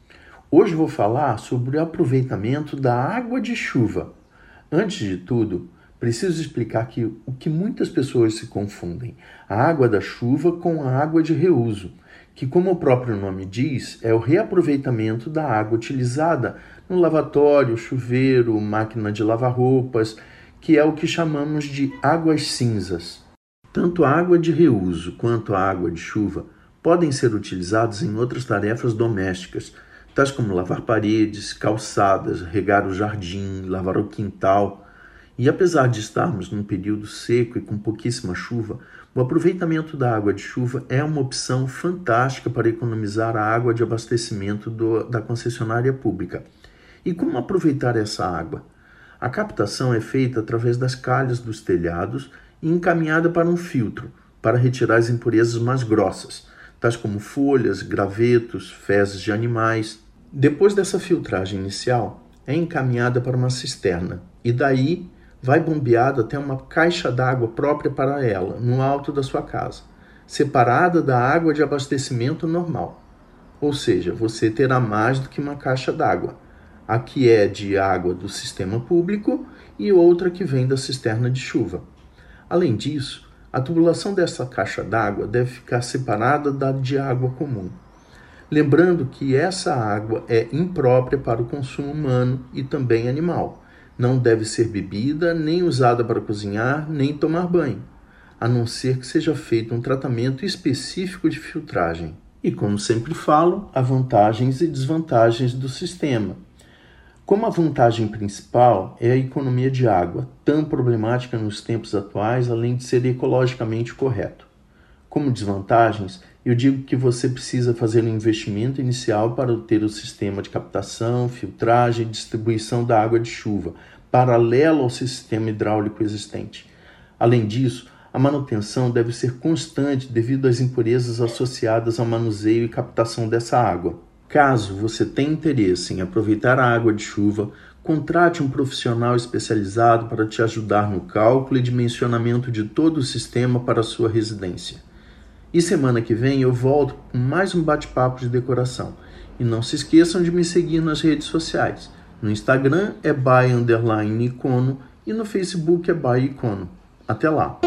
Hoje vou falar sobre o aproveitamento da água de chuva. Antes de tudo, preciso explicar que o que muitas pessoas se confundem, a água da chuva com a água de reuso, que como o próprio nome diz, é o reaproveitamento da água utilizada no lavatório, chuveiro, máquina de lavar roupas, que é o que chamamos de águas cinzas. Tanto a água de reuso quanto a água de chuva podem ser utilizados em outras tarefas domésticas, tais como lavar paredes, calçadas, regar o jardim, lavar o quintal. E apesar de estarmos num período seco e com pouquíssima chuva, o aproveitamento da água de chuva é uma opção fantástica para economizar a água de abastecimento do- da concessionária pública. E como aproveitar essa água? A captação é feita através das calhas dos telhados e encaminhada para um filtro para retirar as impurezas mais grossas, tais como folhas, gravetos, fezes de animais. Depois dessa filtragem inicial, é encaminhada para uma cisterna e daí vai bombeada até uma caixa d'água própria para ela, no alto da sua casa, separada da água de abastecimento normal. Ou seja, você terá mais do que uma caixa d'água. A que é de água do sistema público e outra que vem da cisterna de chuva. Além disso, a tubulação dessa caixa d'água deve ficar separada da de água comum. Lembrando que essa água é imprópria para o consumo humano e também animal. Não deve ser bebida, nem usada para cozinhar, nem tomar banho, a não ser que seja feito um tratamento específico de filtragem. E como sempre falo, há vantagens e desvantagens do sistema. Como a vantagem principal é a economia de água, tão problemática nos tempos atuais, além de ser ecologicamente correto. Como desvantagens, eu digo que você precisa fazer um investimento inicial para ter o sistema de captação, filtragem e distribuição da água de chuva, paralelo ao sistema hidráulico existente. Além disso, a manutenção deve ser constante devido às impurezas associadas ao manuseio e captação dessa água. Caso você tenha interesse em aproveitar a água de chuva, contrate um profissional especializado para te ajudar no cálculo e dimensionamento de todo o sistema para a sua residência. E semana que vem eu volto com mais um bate-papo de decoração. E não se esqueçam de me seguir nas redes sociais. No Instagram é by underline icono e no Facebook é by icono. Até lá!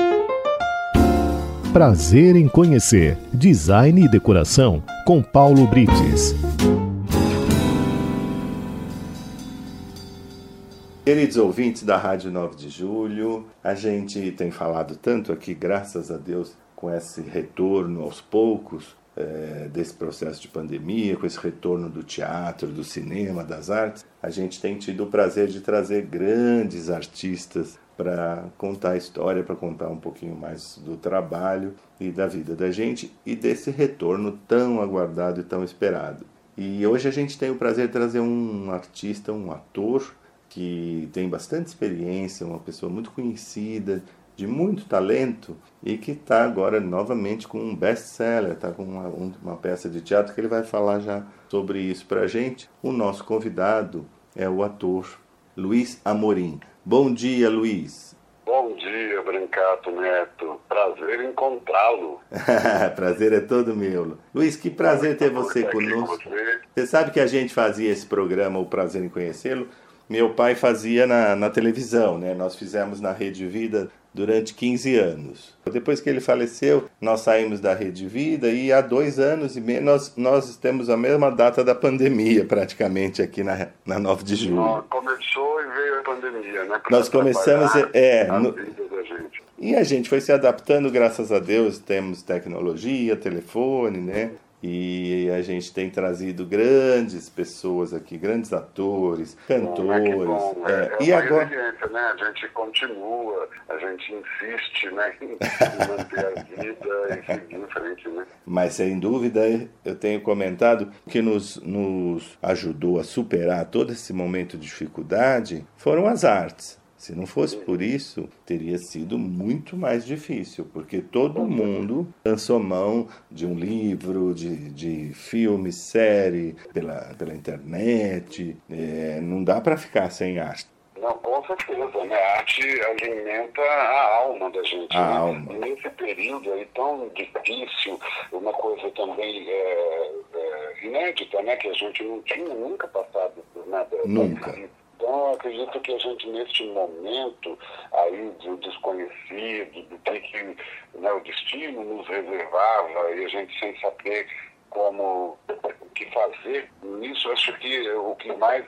Prazer em conhecer Design e Decoração com Paulo Brites. Queridos ouvintes da Rádio 9 de Julho, a gente tem falado tanto aqui, graças a Deus, com esse retorno aos poucos é, desse processo de pandemia, com esse retorno do teatro, do cinema, das artes, a gente tem tido o prazer de trazer grandes artistas para contar a história, para contar um pouquinho mais do trabalho e da vida da gente e desse retorno tão aguardado e tão esperado. E hoje a gente tem o prazer de trazer um artista, um ator que tem bastante experiência, uma pessoa muito conhecida, de muito talento e que está agora novamente com um best-seller, está com uma, uma, peça de teatro que ele vai falar já sobre isso para a gente. O nosso convidado é o ator Luiz Amorim. Bom dia, Luiz. Bom dia, Brancato Neto. Prazer encontrá-lo. (laughs) prazer é todo meu. Luiz, que prazer ter você conosco. Você. você sabe que a gente fazia esse programa, O Prazer em Conhecê-lo, meu pai fazia na, na televisão, né? Nós fizemos na Rede Vida durante 15 anos. Depois que ele faleceu, nós saímos da Rede Vida e há dois anos e meio nós, nós temos a mesma data da pandemia praticamente aqui na, na 9 de julho. começou pandemia, né? Nós começamos, é... No... E a gente foi se adaptando, graças a Deus, temos tecnologia, telefone, né? E a gente tem trazido grandes pessoas aqui, grandes atores, cantores. Bom, é, é, é e agora né? A gente continua, a gente insiste, né, em (laughs) manter a vida e seguir em frente, né? Mas sem dúvida, eu tenho comentado que nos, nos ajudou a superar todo esse momento de dificuldade foram as artes. Se não fosse por isso, teria sido muito mais difícil, porque todo mundo lançou mão de um livro, de, de filme, série, pela, pela internet. É, não dá para ficar sem arte. Não, com certeza, né? A arte alimenta a alma da gente. A né? alma. nesse período aí tão difícil, uma coisa também é, é, inédita, né? Que a gente não tinha nunca passado por nada. Nunca. Então, acredito que a gente, neste momento aí do desconhecido, do que, que né, o destino nos reservava, e a gente sem saber como o que fazer, nisso acho que o que mais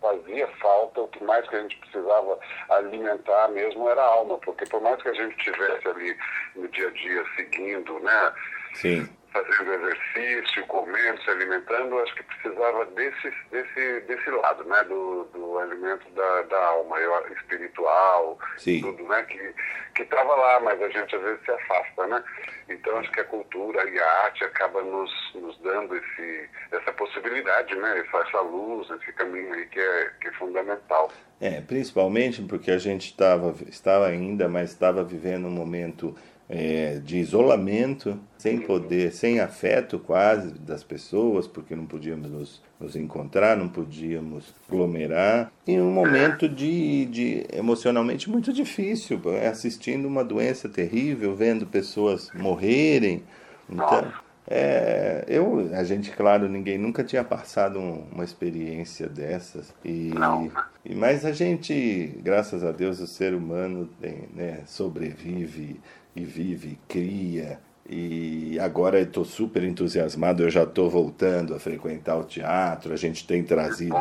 fazia falta, o que mais que a gente precisava alimentar mesmo era a alma, porque por mais que a gente tivesse ali no dia a dia seguindo, né? Sim fazendo exercício, comendo, se alimentando, acho que precisava desse, desse, desse lado, né? Do, do alimento da, da alma espiritual, Sim. tudo, né? Que estava lá, mas a gente às vezes se afasta, né? Então acho que a cultura e a arte acaba nos, nos dando esse, essa possibilidade, né? Essa, essa luz, esse caminho aí que é, que é fundamental. É, principalmente porque a gente estava, estava ainda, mas estava vivendo um momento é, de isolamento, sem poder, sem afeto quase das pessoas, porque não podíamos nos, nos encontrar, não podíamos aglomerar, em um momento de, de emocionalmente muito difícil, assistindo uma doença terrível, vendo pessoas morrerem. Então, é, eu, a gente, claro, ninguém nunca tinha passado um, uma experiência dessas. E, e, mas a gente, graças a Deus, o ser humano tem, né, sobrevive e vive, cria. E agora eu estou super entusiasmado, eu já estou voltando a frequentar o teatro, a gente tem trazido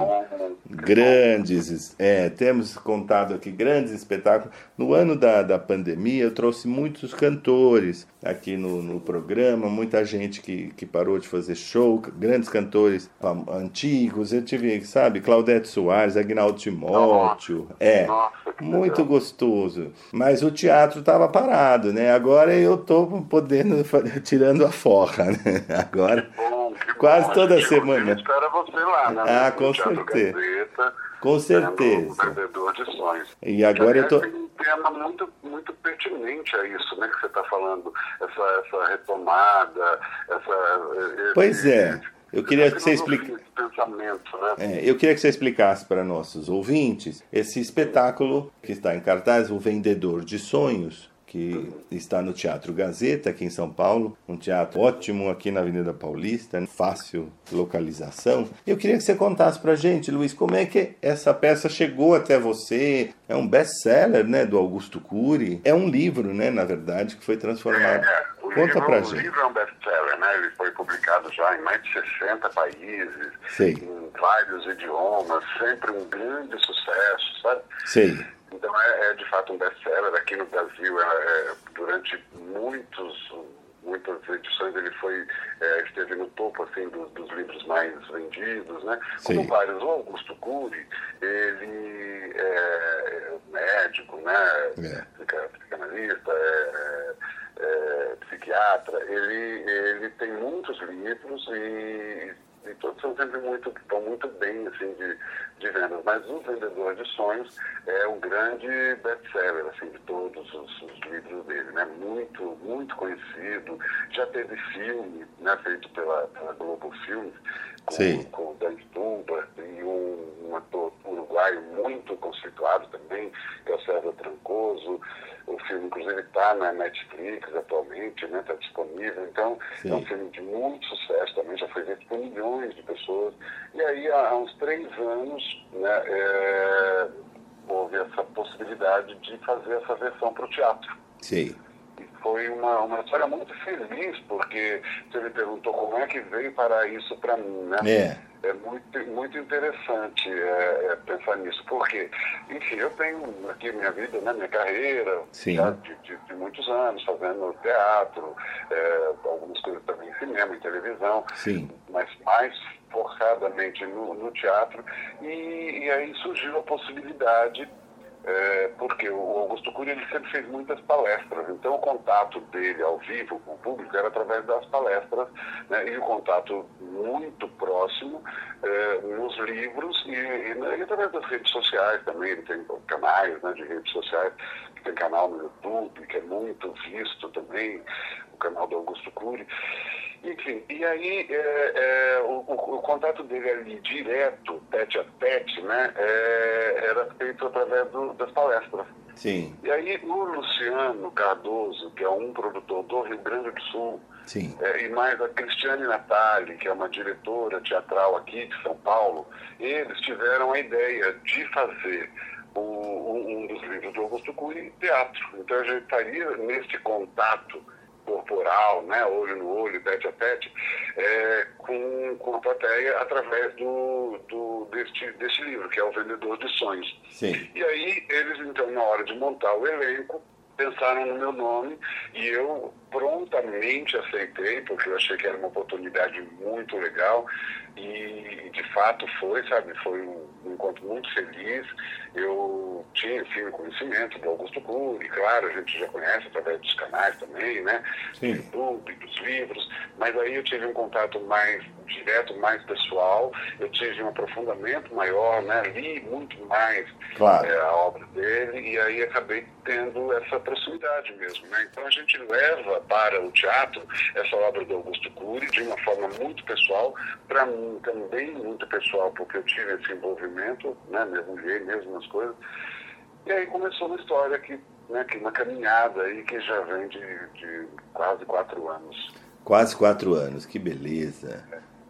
grandes, é, temos contado aqui grandes espetáculos. No ano da, da pandemia eu trouxe muitos cantores aqui no, no programa, muita gente que, que parou de fazer show, grandes cantores antigos, eu tive, sabe, Claudete Soares, Agnaldo Timóteo, é, muito gostoso. Mas o teatro estava parado, né? Agora eu estou podendo, (laughs) tirando a forra, né? (laughs) Agora... Quase toda semana. espera você lá, né? Ah, com certeza. Gazeta, com certeza. De sonhos. E agora eu tô. Um tema muito, muito pertinente a isso, né? Que você está falando, essa, essa retomada, essa. Pois é. Eu queria que você explicasse. Pensamento, né? É, eu queria que você explicasse para nossos ouvintes esse espetáculo que está em cartaz, O Vendedor de Sonhos, que está no Teatro Gazeta, aqui em São Paulo. Um teatro ótimo aqui na Avenida Paulista, fácil localização. Eu queria que você contasse pra gente, Luiz, como é que essa peça chegou até você. É um best-seller, né, do Augusto Cury. É um livro, né, na verdade, que foi transformado. É, o Conta livro, pra o gente. livro é um best-seller, né? Ele foi publicado já em mais de 60 países, Sei. em vários idiomas, sempre um grande sucesso, sabe? Sei. Então é, é, de fato um best-seller aqui no Brasil. É, é, durante muitos muitas edições ele foi é, esteve no topo assim dos, dos, livros mais vendidos, né? Como Sim. vários. O Augusto Cury, ele é médico, né? É. Psicanalista, é, é, psiquiatra. Ele ele tem muitos livros e e todos são sempre muito, estão muito bem assim, de, de vendas. Mas O Vendedor de Sonhos é um grande best-seller assim, de todos os, os, livros dele. Né? Muito, muito conhecido. Já teve filme né, feito pela, pela Globo Filmes com, com o Dan Stubart e um, um ator uruguaio muito conceituado também, que é o César Trancoso. O filme, inclusive, está na Netflix atualmente, está né, tá disponível. Então, Sim. é um filme de muito sucesso também, já foi visto por milhões de pessoas. E aí, há, uns três anos, né, é, houve essa possibilidade de fazer essa versão para o teatro. Sim. E foi uma, uma história muito feliz, porque você me perguntou como é que veio para isso para mim, né? É. É muito, muito interessante é, é, pensar nisso, porque, enfim, eu tenho aqui minha vida, né, minha carreira de, de, de, muitos anos, fazendo teatro, é, algumas coisas também em cinema, em televisão, Sim. mas mais forçadamente no, no teatro, e, e aí surgiu a possibilidade é, porque o Augusto Cury ele sempre fez muitas palestras, então o contato dele ao vivo com o público era através das palestras né, e o contato muito próximo é, nos livros e, e, e, através das redes sociais também, ele tem canais né, de redes sociais, tem canal no YouTube que é muito visto também, o canal do Augusto Cury. Enfim, e aí é, é, o, o, o, contato dele ali direto, tete a tete, né, é, era feito através do, das palestras. Sim. E aí o Luciano Cardoso, que é um produtor do Rio Grande do Sul, Sim. É, e mais a Cristiane Natali, que é uma diretora teatral aqui de São Paulo, eles tiveram a ideia de fazer o, um, um dos livros do Augusto Cury teatro. Então a gente estaria nesse contato corporal, né, olho no olho, tete a tete, é, com, com a plateia através do, do, deste, deste livro, que é O Vendedor de Sonhos. Sim. E aí eles, então, na hora de montar o elenco, pensaram no meu nome e eu prontamente aceitei, porque eu achei que era uma oportunidade muito legal e de fato foi, sabe, foi um, encontro muito feliz. Eu tinha, enfim, conhecimento do Augusto Cury, claro, a gente já conhece através dos canais também, né? Sim. Do YouTube, dos livros, mas aí eu tive um contato mais direto, mais pessoal, eu tive um aprofundamento maior, né? Li muito mais claro. é, a obra dele e aí acabei tendo essa proximidade mesmo. Né? Então a gente leva para o teatro essa obra do Augusto Cury de uma forma muito pessoal, para mim também muito pessoal, porque eu tive esse envolvimento, né? mergulhei mesmo nas coisas. E aí começou uma história que, né, que uma caminhada aí que já vem de, de quase quatro anos. Quase quatro anos, que beleza.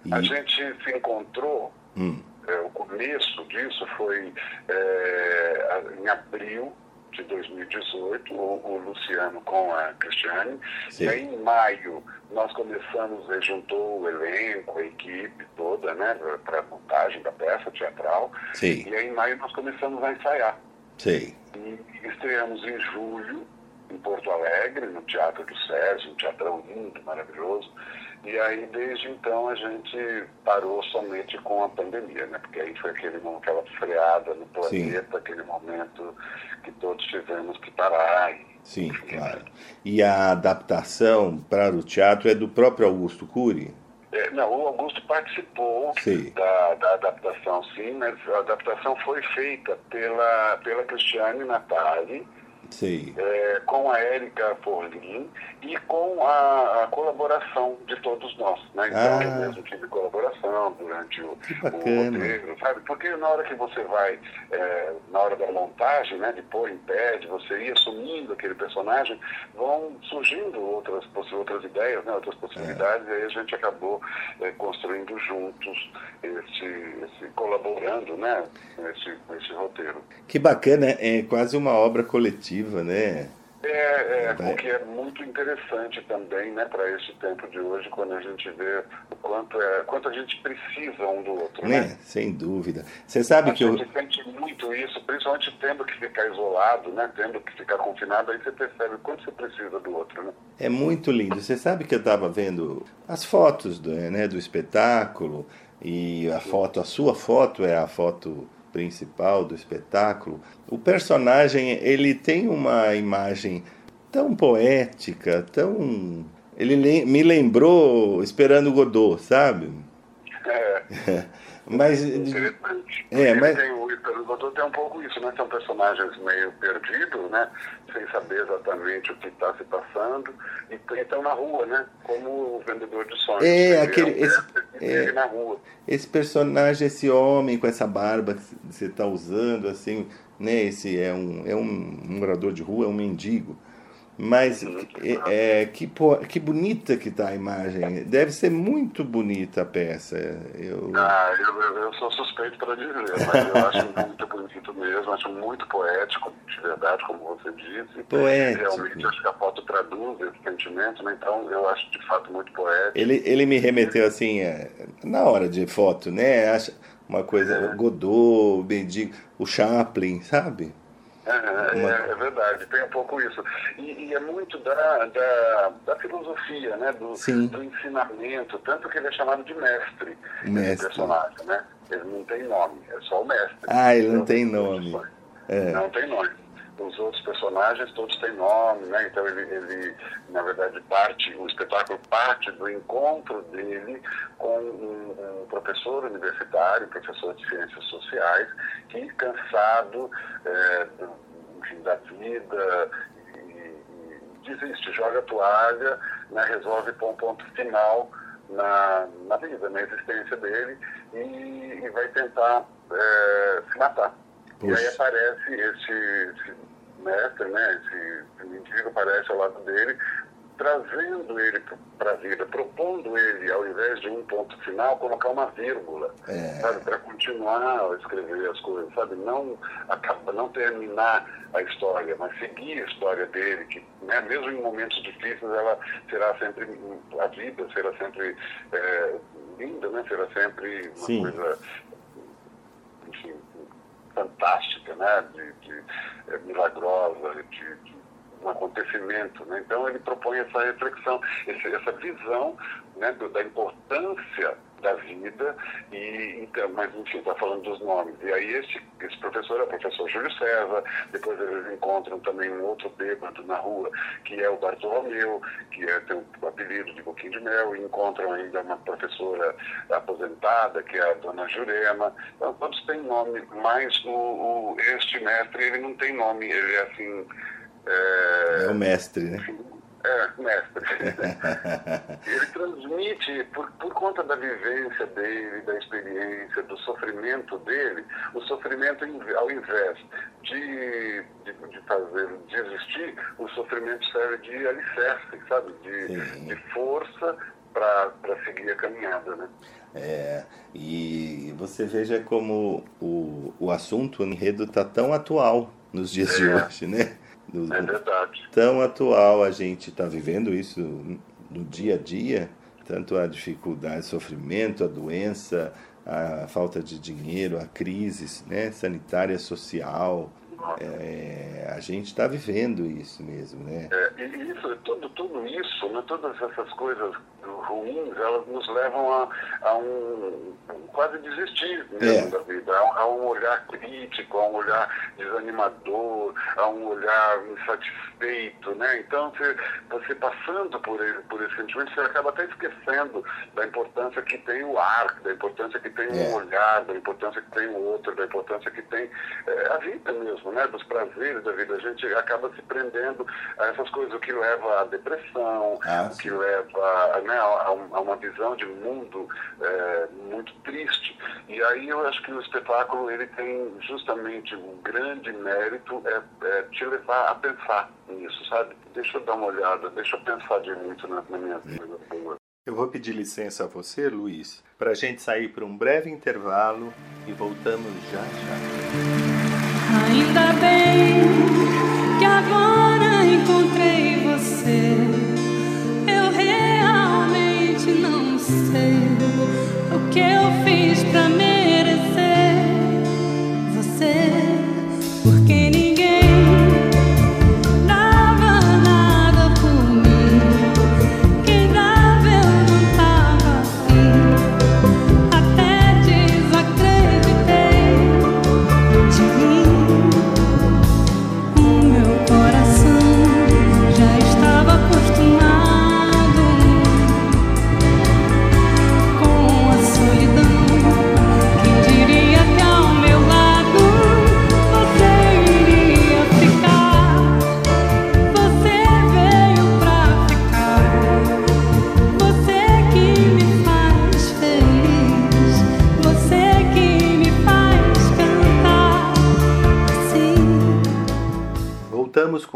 E... A gente se encontrou, Hum, é, o começo disso foi é, em abril de 2018, o, o Luciano com a Cristiane. Sim. E aí, em maio, nós começamos, ele juntou o elenco, a equipe toda, né, para a montagem da peça teatral. Sim. E aí, em maio, nós começamos a ensaiar. sei. E estreamos em julho, em Porto Alegre, no Teatro do Sérgio, um teatrão lindo, maravilhoso. E aí, desde então, a gente parou somente com a pandemia, né? Porque aí foi aquele, aquela freada no planeta, aquele momento que todos tivemos que parar. E, Sim, claro. E a adaptação para o teatro é do próprio Augusto Cury? É, não, o Augusto participou Sim. da, da adaptação, sim, mas a adaptação foi feita pela, pela Cristiane Natali, Sei. é, com a Érica Forlin e com a, a colaboração de todos nós. Né? Então, Ah. eu mesmo tive colaboração durante o, o roteiro, sabe? Porque na hora que você vai, é, na hora da montagem, né, de pôr em pé, de você ir assumindo aquele personagem, vão surgindo outras, outras ideias, né, outras possibilidades, e aí a gente acabou é, construindo juntos, esse, esse, colaborando né, esse, com esse roteiro. Que bacana, é quase uma obra coletiva, né? É, é, o que é muito interessante também, né, para esse tempo de hoje, quando a gente vê o quanto, é, quanto a gente precisa um do outro, né? né? Sem dúvida. Você sabe A que eu. gente sente muito isso, principalmente tendo que ficar isolado, né, tendo que ficar confinado, aí você percebe o quanto você precisa do outro, né? É muito lindo. Você sabe que eu estava vendo as fotos do, né, do espetáculo e a foto, a sua foto é a foto principal do espetáculo. O personagem ele tem uma imagem tão poética, tão ele le- me lembrou Esperando Godot, sabe? É, (laughs) Mas interessante. É, mas- tem, o Godot tem um pouco isso, né? São personagens meio perdidos, né? Sem saber exatamente o que está se passando. E estão na rua, né? Como o vendedor de sonhos. É, Ele aquele- um esse- é. na rua. esse personagem, esse homem com essa barba que você está usando, assim, né? Esse é um, é um morador de rua, é um mendigo. Mas é, é, que, que bonita que tá a imagem. Deve ser muito bonita a peça. Eu, Ah, eu, eu, sou suspeito para dizer, mas eu (laughs) acho muito bonito mesmo, acho muito poético, de verdade, como você disse. Poético. Realmente, acho que a foto traduz esse sentimento, né? Então, eu acho de fato muito poético. ele, ele me remeteu assim, é, na hora de foto, né? Uma coisa, Godot, o mendigo, o Chaplin, sabe? É, é, é verdade, tem um pouco isso. E, e é muito da, da, da filosofia, né? Do, Sim. do ensinamento, tanto que ele é chamado de mestre, Mestre. personagem, né? Ele não tem nome, é só o mestre. Ah, ele não Então, tem nome. É. Não tem nome. Os outros personagens todos têm nome, né? Então ele, ele, na verdade, parte, o espetáculo parte do encontro dele com um, um professor universitário, professor de ciências sociais, que cansado é, do, enfim, da vida e, e desiste, joga a toalha, né? resolve pôr um ponto final na, na vida, na existência dele e, e vai tentar é, se matar. E Puxa. aí aparece esse, esse mestre, né, esse mendigo aparece ao lado dele, trazendo ele para a vida, propondo ele, ao invés de um ponto final, colocar uma vírgula, É. sabe, para continuar a escrever as coisas, sabe, não acaba, não terminar a história, mas seguir a história dele, que né, mesmo em momentos difíceis ela será sempre, a vida será sempre é, linda, né, será sempre uma Sim. coisa fantástica, né? de, de, é, milagrosa, de, de um acontecimento. Né? Então ele propõe essa reflexão, essa visão né, da importância da vida, e, então, mas enfim, está falando dos nomes. E aí esse, esse professor é o professor Júlio César, depois eles encontram também um outro bêbado na rua, que é o Bartolomeu, que é, tem o apelido de Boquinho de Mel, e encontram ainda uma professora aposentada, que é a dona Jurema. Então todos têm nome, mas o, o, este mestre ele não tem nome, ele é assim é, É o mestre, né? É, mestre. (laughs) ele transmite, por, por conta da vivência dele, da experiência, do sofrimento dele, o sofrimento, ao invés de, de, de fazer desistir, o sofrimento serve de alicerce, sabe? De, de força para seguir a caminhada, né? É, e você veja como o, o assunto, o enredo está tão atual nos dias de hoje, né? É verdade. tão atual, a gente está vivendo isso no dia a dia, tanto a dificuldade, sofrimento, a doença, a falta de dinheiro, a crise né, sanitária, social. É, a gente está vivendo isso mesmo, né? É, e isso, tudo, tudo isso, né, todas essas coisas ruins, elas nos levam a, a um quase desistir mesmo É. da vida, a, a um olhar crítico, a um olhar desanimador, a um olhar insatisfeito, né? Então, você, você passando por, ele, por esse sentimento, você acaba até esquecendo da importância que tem o ar, da importância que tem É. um olhar, da importância que tem o outro, da importância que tem é, a vida mesmo, né? Dos prazeres da vida. A gente acaba se prendendo a essas coisas, o que leva à depressão, Ah, o que leva né, a, a uma visão de mundo é, muito triste. E aí eu acho que o espetáculo ele tem justamente um grande mérito é, é te levar a pensar nisso, sabe? Deixa eu dar uma olhada, deixa eu pensar direito na, na minha vida. boa. Eu vou pedir licença a você, Luiz, para a gente sair para um breve intervalo e voltamos já já. Ainda bem que agora encontrei você. Eu realmente não sei o que eu fiz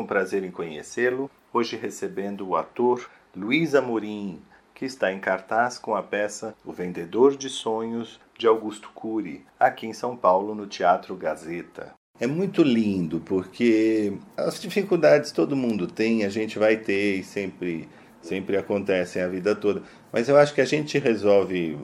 com prazer em conhecê-lo, hoje recebendo o ator Luiz Amorim, que está em cartaz com a peça O Vendedor de Sonhos de Augusto Cury, aqui em São Paulo, no Teatro Gazeta. É muito lindo porque as dificuldades todo mundo tem, a gente vai ter e sempre sempre acontecem a vida toda. Mas eu acho que a gente resolve,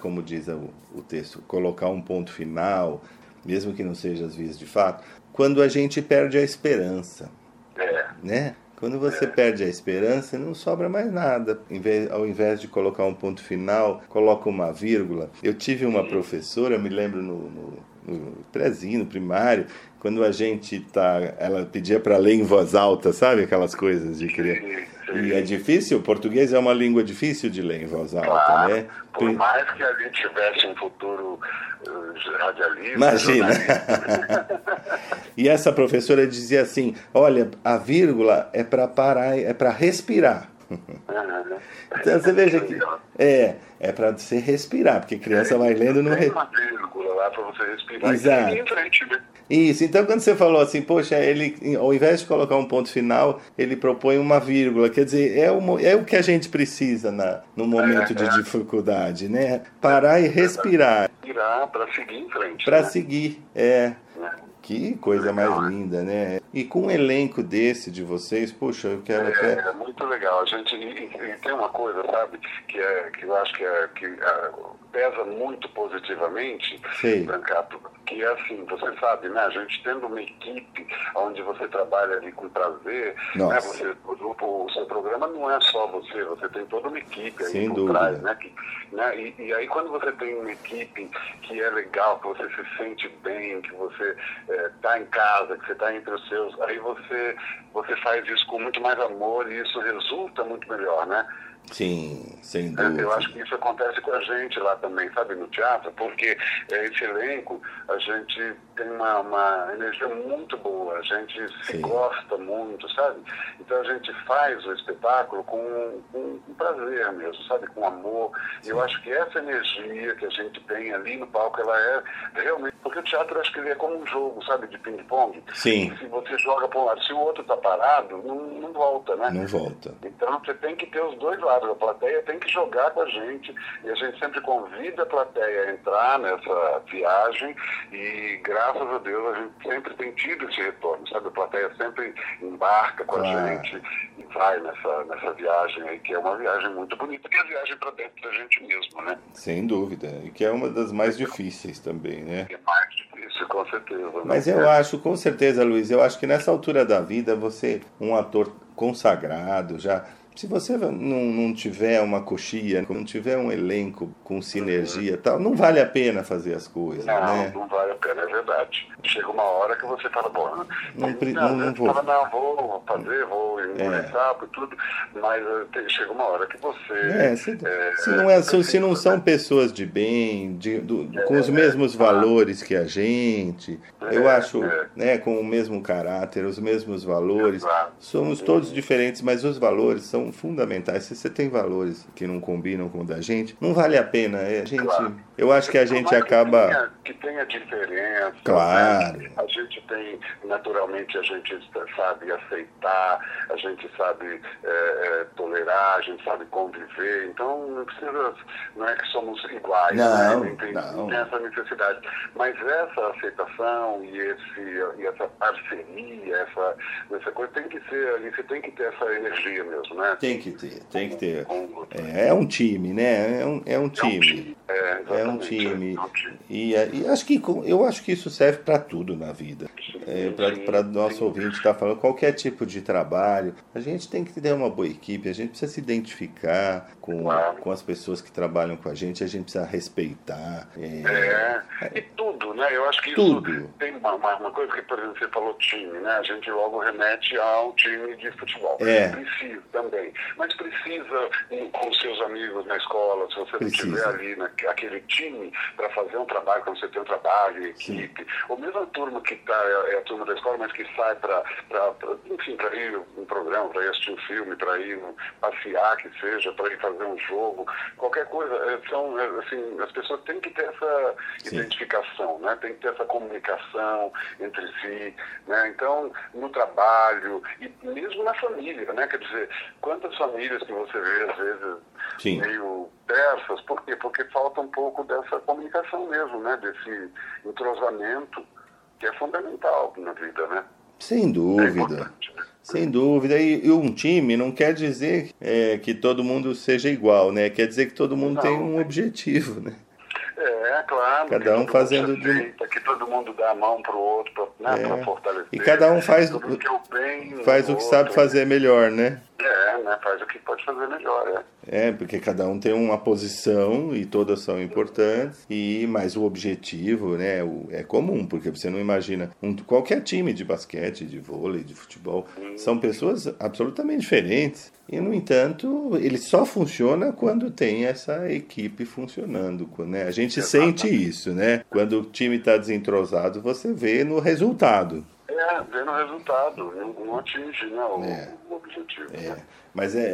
como diz o, o texto, colocar um ponto final, mesmo que não seja as vias de fato, quando a gente perde a esperança, É, né? Quando você perde a esperança, não sobra mais nada. Vez- ao invés de colocar um ponto final, coloca uma vírgula. Eu tive uma professora, eu me lembro no, no, no prezinho, no primário, quando a gente tá, ela pedia para ler em voz alta, sabe aquelas coisas de criança. E é difícil, o português é uma língua difícil de ler em voz alta, claro, né? por mais que a gente tivesse um futuro uh, radialista, Imagina. (laughs) E essa professora dizia assim: "Olha, a vírgula é para parar, é para respirar". Uhum. Então você veja que é, é para você respirar, porque criança vai lendo Tem re... uma vírgula lá para você respirar Exato. e seguir em frente, né? Isso, então quando você falou assim, poxa, ele ao invés de colocar um ponto final, ele propõe uma vírgula, quer dizer, é o, é o que a gente precisa na, no momento de é. dificuldade, né? Parar e respirar Virar para seguir em frente. para né? seguir. É, Né? que coisa mais né? linda, né? E com um elenco desse de vocês, puxa, eu quero até É, é muito legal. A gente e, e tem uma coisa, sabe, que é que eu acho que, é, que ah, pesa muito positivamente. Brancato, que é assim, você sabe, né? A gente tendo uma equipe onde você trabalha ali com prazer, né? Você, o, o seu programa não é só você, você tem toda uma equipe aí Sem por dúvida. trás, né? Que, né? E, e aí quando você tem uma equipe que é legal, que você se sente bem, que você está em casa, que você está entre os seus, aí você, você faz isso com muito mais amor e isso resulta muito melhor, né? Sim, sem É, dúvida. Eu acho que isso acontece com a gente lá também, sabe, no teatro, porque é, esse elenco, a gente tem uma, uma energia muito boa, a gente se Sim. gosta muito, sabe? Então a gente faz o espetáculo com, com, com prazer mesmo, sabe? Com amor. E eu acho que essa energia que a gente tem ali no palco, ela é realmente. Porque o teatro, eu acho que ele é como um jogo, sabe? De ping-pong. Sim. Se você joga para um lado, se o outro tá parado, não, não volta, né? Não volta. Então você tem que ter os dois lados. A plateia tem que jogar com a gente e a gente sempre convida a plateia a entrar nessa viagem e graças a Deus a gente sempre tem tido esse retorno, sabe? A plateia sempre embarca com a gente e vai nessa, nessa viagem aí, que é uma viagem muito bonita, que é a viagem para dentro da gente mesmo, né? Sem dúvida. E que é uma das mais difíceis também, né? É mais difícil, com certeza. né? Mas eu acho, com certeza, Luiz, eu acho que nessa altura da vida, você, um ator consagrado, já. Se você não, não tiver uma coxia, não tiver um elenco com sinergia e tal, não vale a pena fazer as coisas, Não, né? não vale a pena, é verdade. Chega uma hora que você fala, bom, Não não- não vou. Fala, não, vou, fazer, vou É. engolir sapo e tudo, mas eh, chega uma hora que você... É, se, eh, se não é, se, se não são né? pessoas de bem, de- do- É, com os mesmos é. valores que a gente, eu É, acho, é. né, com o mesmo caráter, os mesmos valores, somos todos diferentes, mas os valores são fundamentais. Se você tem valores que não combinam com o da gente, não vale a pena. É, A gente, Claro. eu acho que a gente mais acaba, tenha- Que tenha diferença. Claro. né? A gente tem, naturalmente, a gente sabe aceitar, a gente sabe é, é, tolerar, a gente sabe conviver. Então, não precisa. Não é que somos iguais, Não, né? Tem, não. tem essa necessidade. Mas essa aceitação e, esse, e essa parceria, essa, essa coisa tem que ser você tem que ter essa energia mesmo, né? Tem que ter, tem que ter. É, é um time, né? É um, é um É um time. É, É um é um time. E, e acho que eu acho que isso serve para tudo na vida. É, para nosso ouvinte estar falando qualquer tipo de trabalho, a gente tem que ter uma boa equipe, a gente precisa se identificar com, com as pessoas que trabalham com a gente, a gente precisa respeitar. é, É, e tudo, né? Eu acho que isso Tudo. tem uma, uma, coisa que, por exemplo, você falou time, né? A gente logo remete ao time de futebol. É. Precisa também. Mas precisa com seus amigos na escola, se você Precisa. não tiver ali naquele time para fazer um trabalho, quando você tem um trabalho, equipe, ou mesmo a turma que tá, é, é a turma da escola, mas que sai para, enfim, para ir um programa, para ir assistir um filme, para ir um- passear, que seja, para ir fazer um jogo, qualquer coisa. é, São, é, assim, as pessoas têm que ter essa Sim. identificação, né? Tem que ter essa comunicação entre si, né? Então, no trabalho e mesmo na família, né? Quer dizer, quantas famílias que você vê às vezes Sim. meio persas, por quê? Porque falta um pouco dessa comunicação mesmo, né? Desse entrosamento que é fundamental na vida, né? Sem É dúvida. importante, né? Sem dúvida. E, um time não quer dizer é, que todo mundo seja igual, né? Quer dizer que todo mundo Não. tem um objetivo, né? É, claro. Cada um fazendo de um- que todo mundo dá a mão pro outro para né, É. fortalecer. E cada um faz- o bem Faz o que sabe fazer melhor, né? É, né? Faz o que pode fazer melhor, é. É, porque cada um tem uma posição e todas são importantes, e mas o objetivo, né, o- é comum, porque você não imagina um, qualquer time de basquete, de vôlei, de futebol, são pessoas absolutamente diferentes. E no entanto, ele só funciona quando tem essa equipe funcionando, né? A gente sente isso, né? Quando o time está desentrosado, você vê no resultado. É, vendo o resultado, não, não atinge né, o, É. o objetivo. É, né? mas é,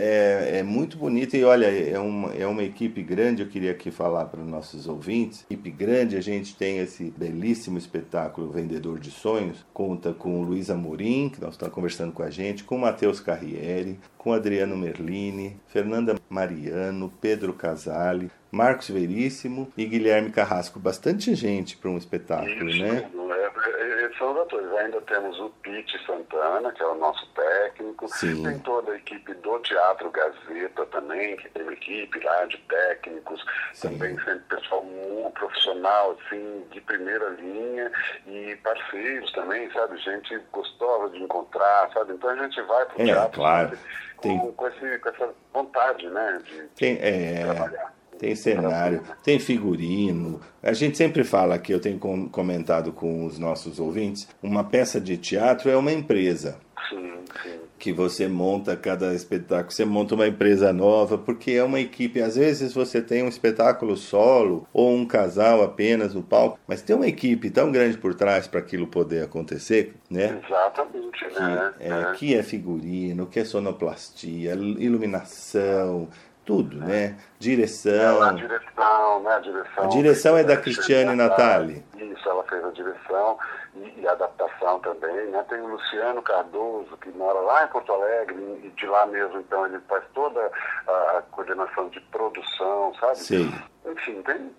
é, é muito bonito e olha, é uma, é uma equipe grande, eu queria aqui falar para os nossos ouvintes. Equipe grande, a gente tem esse belíssimo espetáculo Vendedor de Sonhos, conta com o Luiz Amorim, que nós estamos conversando com a gente, com o Matheus Carriere, com Adriano Merlini, Fernanda Mariano, Pedro Casale, Marcos Veríssimo e Guilherme Carrasco. Bastante gente para um espetáculo, Isso, né? é, esses são os atores. Ainda temos o Pete Santana, que é o nosso técnico. Sim. Tem toda a equipe do Teatro Gazeta também, que tem uma equipe lá de técnicos. Sim. Também sempre pessoal muito profissional, assim, de primeira linha. E parceiros também, sabe? Gente gostosa de encontrar, sabe? Então a gente vai pro É, teatro claro. sabe? Tem- Com, com, esse, com essa vontade, né? De, Tem, de é, trabalhar. Tem cenário, tem figurino. A gente sempre fala que eu tenho com- comentado com os nossos ouvintes, uma peça de teatro é uma empresa. Sim, sim. que você monta cada espetáculo, você monta uma empresa nova, porque é uma equipe. Às vezes você tem um espetáculo solo ou um casal apenas no palco, mas tem uma equipe tão grande por trás para aquilo poder acontecer, né? Exatamente, Que né? é, que é figurino, que é sonoplastia, iluminação, tudo, né? Direção. A direção, né? A direção. A direção é da Cristiane Natali. Isso, ela fez a direção e, e a adaptação também, né? Tem o Luciano Cardoso, que mora lá em Porto Alegre, e de lá mesmo, então, ele faz toda a, coordenação de produção, sabe? Sei. Enfim, tem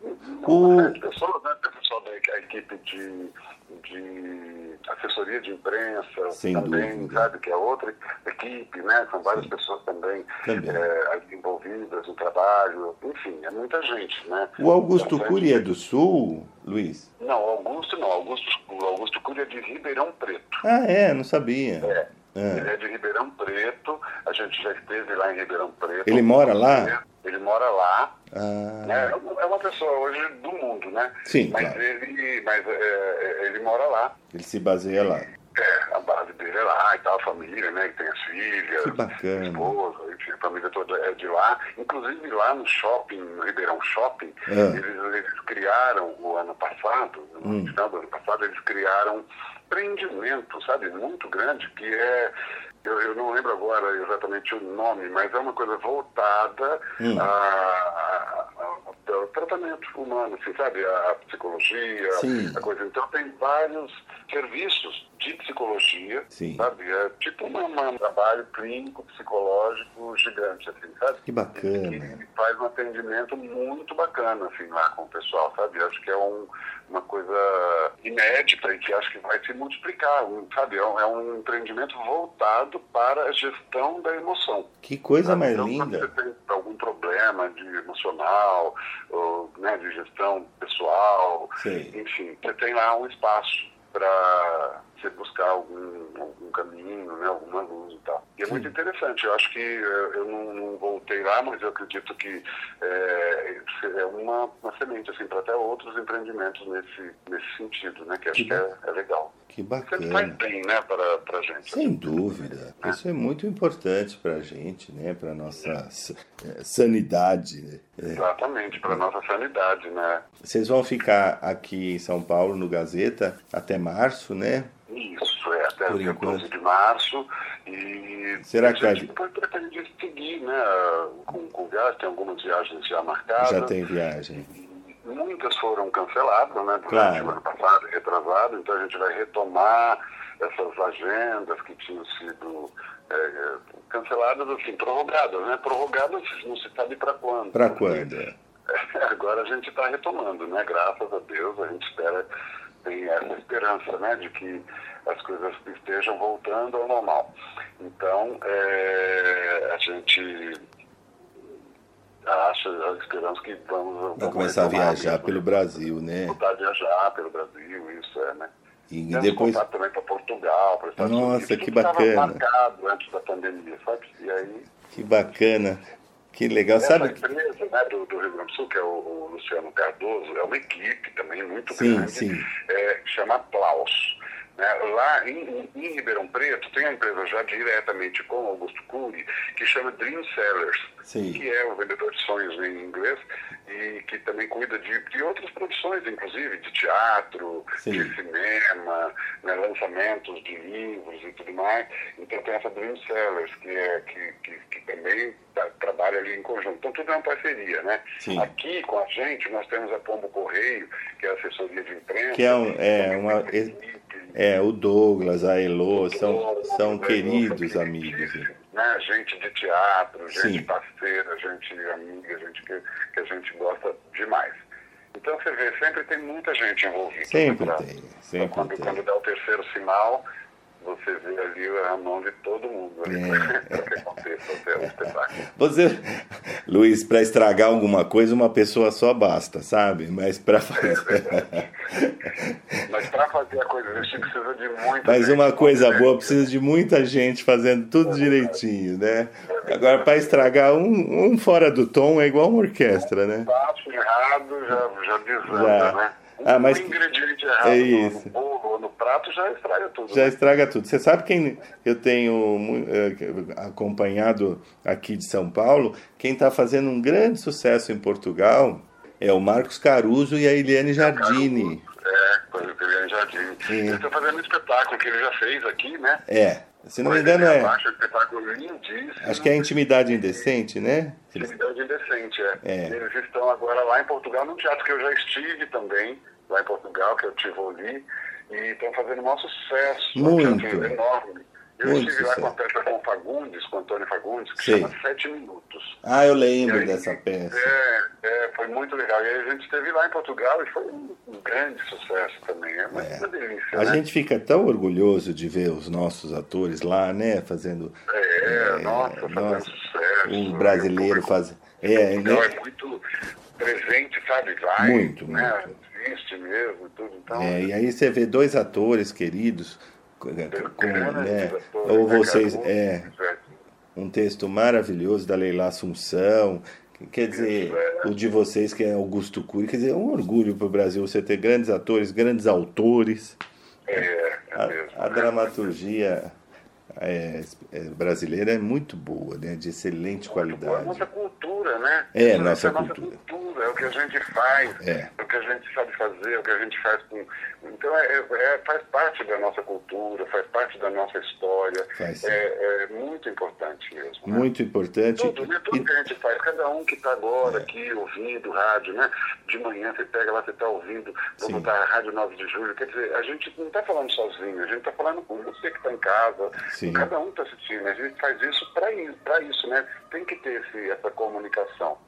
O- uma série de pessoas, né? Tem o pessoal da a equipe de, de assessoria de imprensa Sem também, dúvida. sabe? Que é outra equipe, né? São várias pessoas também, Também. eh, envolvidas no trabalho. Enfim, é muita gente, né? O Augusto Bastante Cury é do Sul, Luiz? não, Augusto não. Augusto, o Augusto Cury é de Ribeirão Preto. Ah, é, não sabia. É. Ah. Ele é de Ribeirão Preto. A gente já esteve lá em Ribeirão Preto. Ele mora lá? Ele mora lá. Ah, né? É uma pessoa hoje do mundo, né? Sim, Mas claro. ele, mas, é, é, ele mora lá. ele se baseia lá. É, a base dele é lá e tal, a família, né? Que tem as filhas, Que bacana. a esposa, enfim, a família toda é de lá. Inclusive lá no shopping, no Ribeirão Shopping, Ah. eles, eles criaram o ano passado, no Hum. final do ano passado, eles criaram empreendimento, sabe, muito grande, que é. Eu, eu não lembro agora exatamente o nome, mas é uma coisa voltada Hum. a, a- a- ao tratamento humano, assim, sabe? A, psicologia, Sim. a coisa. Então tem vários serviços de psicologia, Sim. sabe? É tipo uma- um trabalho clínico, psicológico gigante, assim, sabe? Que bacana. Que faz um atendimento muito bacana, assim, lá com o pessoal, sabe? Acho que é um- uma coisa inédita e que acho que vai se multiplicar, sabe? É um, é um empreendimento voltado para a gestão da emoção. Que coisa mais Então, quando linda. você tem algum problema de emocional, ou, né, de gestão pessoal, Sei. enfim, você tem lá um espaço para você buscar algum, algum caminho, né, alguma luz e tal. E é muito interessante. Eu acho que eh, eu não, não voltei lá, mas eu acredito que eh, é uma, uma semente assim, para até outros empreendimentos nesse, nesse sentido, né, que acho Que que é, é legal. Que Sempre faz bacana. bem, né, para a gente. Sem dúvida. Isso é muito importante para a gente, né? Para nossa eh, sanidade. né? É. Exatamente, para nossa sanidade, né? Vocês vão ficar aqui em São Paulo, no Gazeta, até março, né? Isso, é até Por o dia enquanto. 12 de março. E Será que a gente depois pretende seguir, né? Com, com viagens, tem algumas viagens já marcadas. Já tem viagem. Muitas foram canceladas, né? Durante Claro. o ano passado, retrasado, então a gente vai retomar essas agendas que tinham sido é, canceladas, assim, prorrogadas, né? Prorrogadas não se sabe para quando. Para quando? (laughs) Agora a gente está retomando, né? Graças a Deus, a gente espera, tem essa esperança, né? De que as coisas estejam voltando ao normal. Então, é, a gente acha, esperamos que vamos... Vai vamos começar a viajar mesmo, pelo Brasil, né? Voltar a viajar pelo Brasil, isso é, né? E Temos depois. contato também para Portugal, para Estados Nossa, Unidos. que tudo estava bacana. marcado antes da pandemia, sabe? E aí Que bacana. Que legal. essa Sabe? empresa né, do, do Rio Grande do Sul, que é o, o Luciano Cardoso, é uma equipe também muito Sim, grande, sim. é, que chama Plaus. Né? Lá em, em- em Ribeirão Preto tem a empresa já diretamente com o Augusto Cury, que chama Dream Sellers, Sim. que é o vendedor de sonhos em inglês, e que também cuida de, de outras produções, inclusive de teatro, Sim. de cinema, né, lançamentos de livros e tudo mais. Então tem essa Dream Sellers, que, é, que, que, que também tá- trabalha ali em conjunto. Então tudo é uma parceria, né? Sim. Aqui com a gente nós temos a Pombo Correio, que é a assessoria de imprensa. Que é um- é uma- É, o Douglas, a Elo, são, são né, queridos nossa amigos. equipe, Né? Gente de teatro, gente Sim. parceira, gente amiga, gente que, que a gente gosta demais. Então você vê, sempre tem muita gente envolvida. Sempre né, pra- tem, pra sempre quando, tem. quando dá o terceiro sinal, você vê ali a mão de todo mundo ali É. (laughs) para que aconteça até o espetáculo. Você, Luiz, para estragar alguma coisa, uma pessoa só basta, sabe? Mas para fazer. Mas para fazer a coisa existir precisa de muita Mas gente, uma coisa muita boa gente. precisa de muita gente fazendo tudo direitinho, né? Agora, para estragar um, um fora do tom é igual uma orquestra, né? passo errado já, já desanda, Já. né? Um Ah, mas- ingrediente errado é no- isso. no bolo ou no prato já estraga tudo. Já né? estraga tudo. Você sabe quem eu tenho eh, acompanhado aqui de São Paulo? Quem está fazendo um grande sucesso em Portugal é o Marcos Caruso e a Eliane Jardini. É, coisa que ele já disse. Sim. Ele está fazendo um espetáculo que ele já fez aqui, né? É, se não me engano é. Um espetáculo lindíssimo. Acho que é a Intimidade Indecente, né? Atividade Indecente, é. É. Eles estão agora lá em Portugal, num teatro que eu já estive também, lá em Portugal, que é o Tivoli, e estão fazendo um maior sucesso. Muito. Um enorme. Eu Muito estive lá com a sucesso. peça com o Fagundes, com o Antônio Fagundes, que Sei. chama Sete Minutos. Ah, eu lembro aí, dessa peça. É, é, foi muito legal. E aí a gente esteve lá em Portugal e foi um, um grande sucesso também. É uma, uma delícia, A né? gente fica tão orgulhoso de ver os nossos atores lá, né? Fazendo. É, nossa, fazendo nossa, sucesso. Um brasileiro O público- faz. É, né? é muito presente, sabe? Vai, Muito, né? Existe mesmo, tudo. Então, É, e aí você vê dois atores queridos, com, com, né? atores, Ou né, vocês. É, Muito, um texto maravilhoso da Leila Assunção. que Quer dizer, é. o de vocês, que é Augusto Cury, quer dizer, é um orgulho para o Brasil você ter grandes atores, grandes autores. É, é A, mesmo. a dramaturgia é, é, brasileira é muito boa, né? de excelente A qualidade. nossa cultura, né? É, nossa a nossa cultura. cultura, é o que a gente faz, É. o que a gente sabe fazer, o que a gente faz com. Então, é, é- faz parte da nossa cultura, faz parte da nossa história. Faz. É, é muito importante mesmo. né? Muito importante. Tudo, né? Tudo E- que a gente faz, cada um que está agora É. aqui ouvindo rádio, né? De manhã você pega lá, você está ouvindo, vou Sim. botar a Rádio 9 de Julho. Quer dizer, a gente não está falando sozinho, a gente está falando com você que está em casa, Sim. cada um está assistindo. A gente faz isso para isso, pra isso, né? Tem que ter esse, essa comunicação.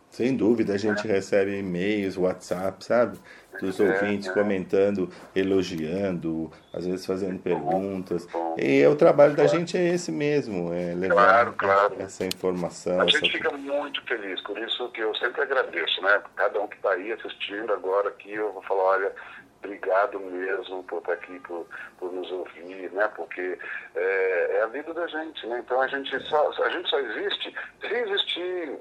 Sem dúvida, a gente recebe e-mails, WhatsApp, sabe? Dos É, ouvintes é. comentando, elogiando, às vezes fazendo perguntas. bom. E o trabalho da gente é esse mesmo, é levar Claro, claro. essa informação. A essa- gente fica muito feliz, por isso que eu sempre agradeço, né? Cada um que está aí assistindo agora aqui, eu vou falar, olha, obrigado mesmo por estar aqui, por, por nos ouvir, né? Porque é, é a vida da gente, né? Então a gente só, a gente só existe se existir tá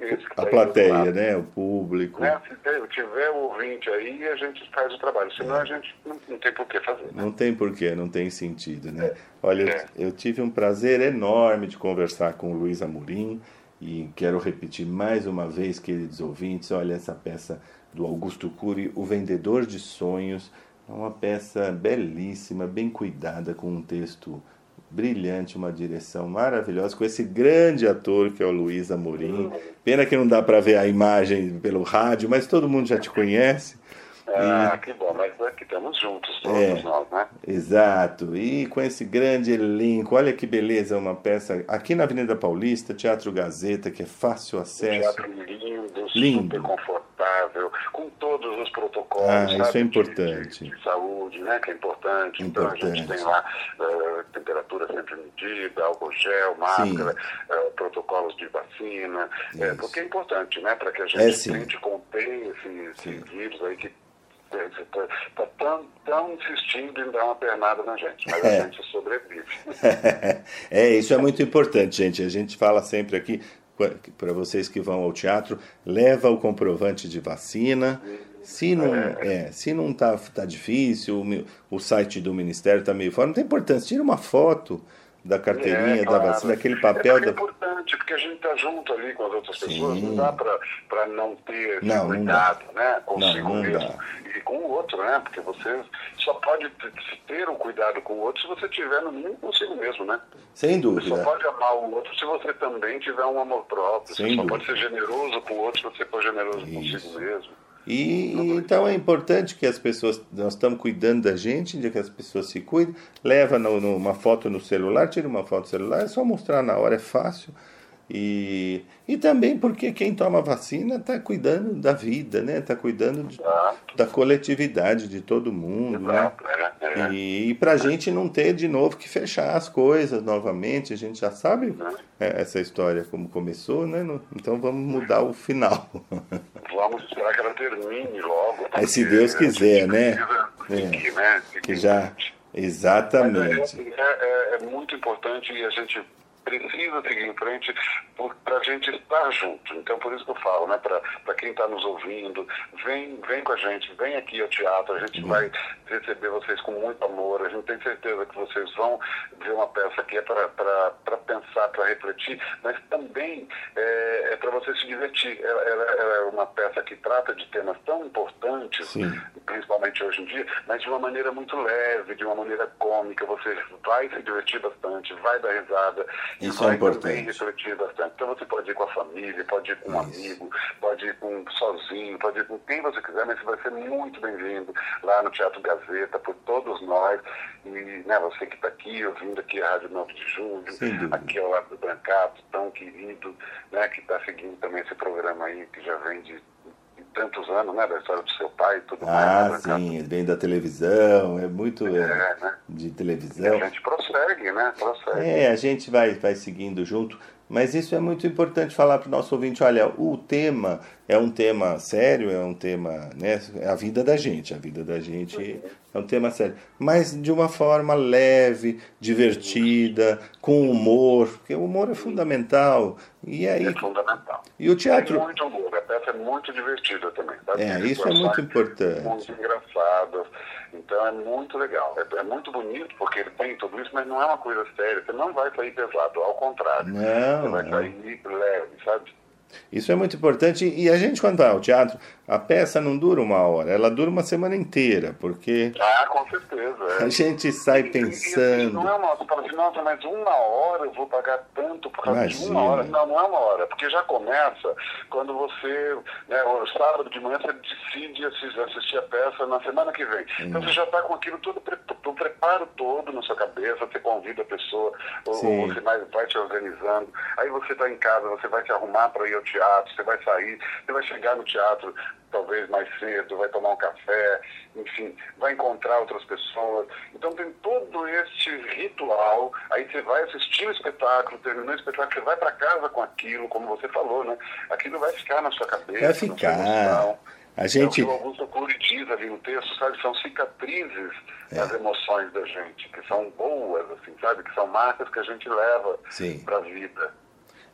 A aí do plateia, né? O público. né? Se tiver o ouvinte aí, a gente faz o trabalho. Senão a gente não, não tem por que fazer. né? Não tem porquê, não tem sentido, né? Olha, É. eu tive um prazer enorme de conversar com o Luiz Amorim e quero repetir mais uma vez, queridos ouvintes, olha essa peça do Augusto Cury, O Vendedor de Sonhos, é uma peça belíssima, bem cuidada, com um texto brilhante, uma direção maravilhosa, com esse grande ator que é o Luiz Amorim. Pena que não dá para ver a imagem pelo rádio, mas todo mundo já te conhece. Ah, que bom, mas aqui estamos juntos, todos É. nós, né? Exato, e com esse grande elenco, olha que beleza, uma peça aqui na Avenida Paulista, Teatro Gazeta, que é fácil acesso. Teatro lindo, Lindo. super confortável, com todos os protocolos. Ah, sabe, isso é de- importante. De, de saúde, né? Que é importante. Então a gente Importante. tem lá eh, temperatura sempre medida, álcool gel, máscara, eh, protocolos de vacina. eh, porque é importante, né? Para que a É, gente sim. tente conter esse, esse vírus aí que está tá tão, tão insistindo em dar uma pernada na gente, mas É. a gente sobrevive. (laughs) é, isso é muito importante, gente. A gente fala sempre aqui para vocês que vão ao teatro, leva o comprovante de vacina. Se não, é, se não tá, tá difícil, o, o site do Ministério tá meio fora, não tem importância. Tira uma foto da carteirinha É, da claro. vacina, daquele É papel da. É importante, porque a gente está junto ali com as outras Sim. pessoas, não dá para não ter Não, não cuidado, né? Consigo Não, não mesmo dá. e com o outro, né? Porque você só pode ter o cuidado com o outro se você tiver no mínimo consigo mesmo, né? Sem Você só dúvida. pode amar o outro se você também tiver um amor próprio. Sem você só dúvida. pode ser generoso com o outro se você for generoso Isso. consigo mesmo. E então é importante que as pessoas, nós estamos cuidando da gente, de que as pessoas se cuidem, leva no- no- uma foto no celular, tira uma foto no celular, é só mostrar na hora, é fácil. E, e também porque quem toma vacina está cuidando da vida, né? Está cuidando de- da coletividade de todo mundo, né? É, é. E, e para a gente não ter de novo que fechar as coisas novamente, a gente já sabe é, essa história como começou, né? Então vamos mudar o final. (laughs) Vamos esperar que ela termine logo. Aí, se Deus quiser, né? É. Que, né? que já exatamente. É, muito importante e a gente precisa seguir em frente para a gente estar junto. Então, por isso que eu falo, né, para quem está nos ouvindo, vem, vem com a gente, vem aqui ao teatro, a gente vai receber vocês com muito amor, a gente tem certeza que vocês vão ver uma peça que é para pensar, para refletir, mas também é, é para você se divertir. Ela, ela, ela, é uma peça que trata de temas tão importantes, Sim. principalmente hoje em dia, mas de uma maneira muito leve, de uma maneira cômica. Você vai se divertir bastante, vai dar risada Isso é vai importante. refletir bastante. Então você pode ir com a família, pode ir com um Isso. amigo, pode ir com sozinho, pode ir com quem você quiser, mas você vai ser muito bem-vindo lá no Teatro Gazeta, por todos nós. E né, você que está aqui, ouvindo aqui a Rádio 9 de Julho, aqui ao lado do Brancato, tão querido, né, que está seguindo também esse programa aí, que já vem de tantos anos, né, da história do seu pai e tudo mais. né, Ah, sim, vem da televisão, é muito é, É, né? de E televisão. a gente prossegue, né? Prossegue. É, a gente vai, vai seguindo junto, mas isso é muito importante falar para o nosso ouvinte. Olha, o tema é um tema sério, é um tema, né? É a vida da gente, a vida da gente é um tema sério, mas de uma forma leve, divertida, com humor, porque o humor é fundamental. E aí, É fundamental. e o Tem teatro, muito humor, a peça é muito divertida também. Sabe? É, isso é muito importante. Muito engraçadas. Então é muito legal. É, é muito bonito porque ele tem tudo isso, mas não é uma coisa séria. Você não vai sair pesado, ao contrário. Não, Você vai não. sair leve, sabe? Isso é muito importante. E a gente, quando vai ao teatro, a peça não dura uma hora, ela dura uma semana inteira, porque Ah, com certeza. é. a gente sai E- e- e, pensando. Não é uma, você fala assim, nossa, mas uma hora eu vou pagar tanto por causa de Imagina. uma hora. Não, não é uma hora, porque já começa quando você, né, o sábado de manhã você decide assis- assistir a peça na semana que vem. Então você já está com aquilo tudo, o preparo todo na sua cabeça, você convida a pessoa, ou, ou você vai, vai te organizando. Aí você está em casa, você vai se arrumar para ir ao teatro, você vai sair, você vai chegar no teatro talvez mais cedo, vai tomar um café, enfim, vai encontrar outras pessoas. Então tem todo esse ritual, aí você vai assistir o espetáculo, terminou o espetáculo, você vai para casa com aquilo, como você falou, né? Aquilo vai ficar na sua cabeça. Vai ficar. A É o gente. que o Augusto Cury diz ali no texto, sabe? São cicatrizes É. das emoções da gente, que são boas, assim, sabe? Que são marcas que a gente leva para a vida.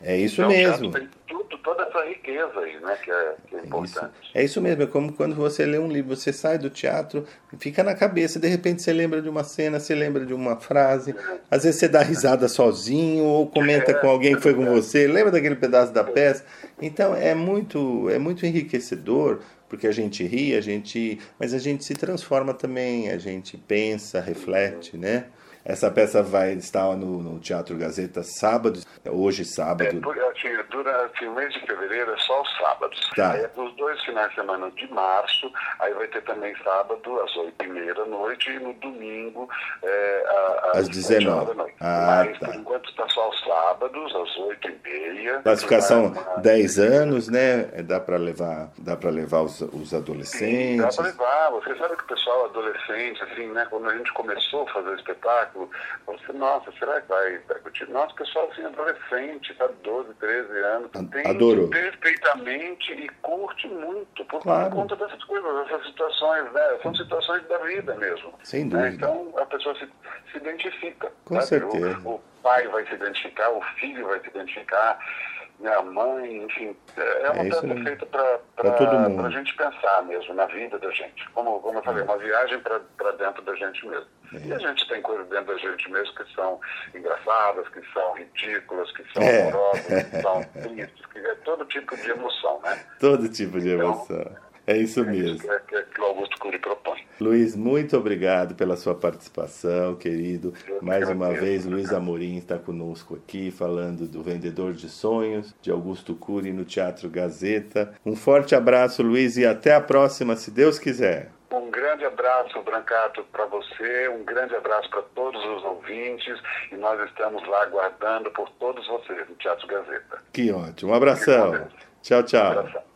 É isso Então, mesmo. Tem tudo, toda essa riqueza aí, né? Que é, que é Isso. importante. É isso mesmo, é como quando você lê um livro, você sai do teatro, fica na cabeça, de repente você lembra de uma cena, você lembra de uma frase, às vezes você dá risada sozinho ou comenta com alguém que foi com você, lembra daquele pedaço da peça. Então é muito, é muito enriquecedor, porque a gente ri, a gente, mas a gente se transforma também, a gente pensa, reflete, né? Essa peça vai estar no, no Teatro Gazeta sábado, hoje É, sábado. por- assim, durante o mês de fevereiro é só os sábados. Tá. Aí é nos dois finais de semana de março, aí vai ter também sábado às oito e meia da noite e no domingo é, Às às 19. 19 da noite. Ah, Mas tá. por enquanto está sábados, às oito e meia. Classificação 10 anos, né? Dá para levar, dá para levar os, os Sim, dá adolescentes. pra levar. Você sabe que o pessoal adolescente, assim, né? Quando a gente começou a fazer o espetáculo, você, nossa, será que vai, vai curtir? Nossa, o pessoal assim, adolescente, sabe, 12, 13 anos, entende adorou. perfeitamente e curte muito, por Claro. conta dessas coisas, dessas situações, né? São situações da vida mesmo. Sem né? dúvida. Então a pessoa se, se identifica. Com sabe? certeza. O, o pai vai se identificar, o filho vai se identificar, né? a mãe, enfim. É uma É mesmo. feita para a gente pensar mesmo na vida da gente. Como, como eu falei, uma viagem para dentro da gente mesmo. E a gente tem coisas dentro da gente mesmo que são engraçadas, que são ridículas, que são É. amorosas, que são (laughs) tristes, que é todo tipo de emoção, né? Todo tipo de emoção. É isso É mesmo. é- que, é que o Augusto Cury propõe. Luiz, muito obrigado pela sua participação, querido. Eu Mais uma vez, Luiz Amorim está conosco aqui, falando do Vendedor de Sonhos, de Augusto Cury, no Teatro Gazeta. Um forte abraço, Luiz, e até a próxima, se Deus quiser. Um grande abraço, Brancato, para você, um grande abraço para todos os ouvintes e nós estamos lá aguardando por todos vocês no Teatro Gazeta. Que ótimo. Um abração. Tchau, Um tchau. abração.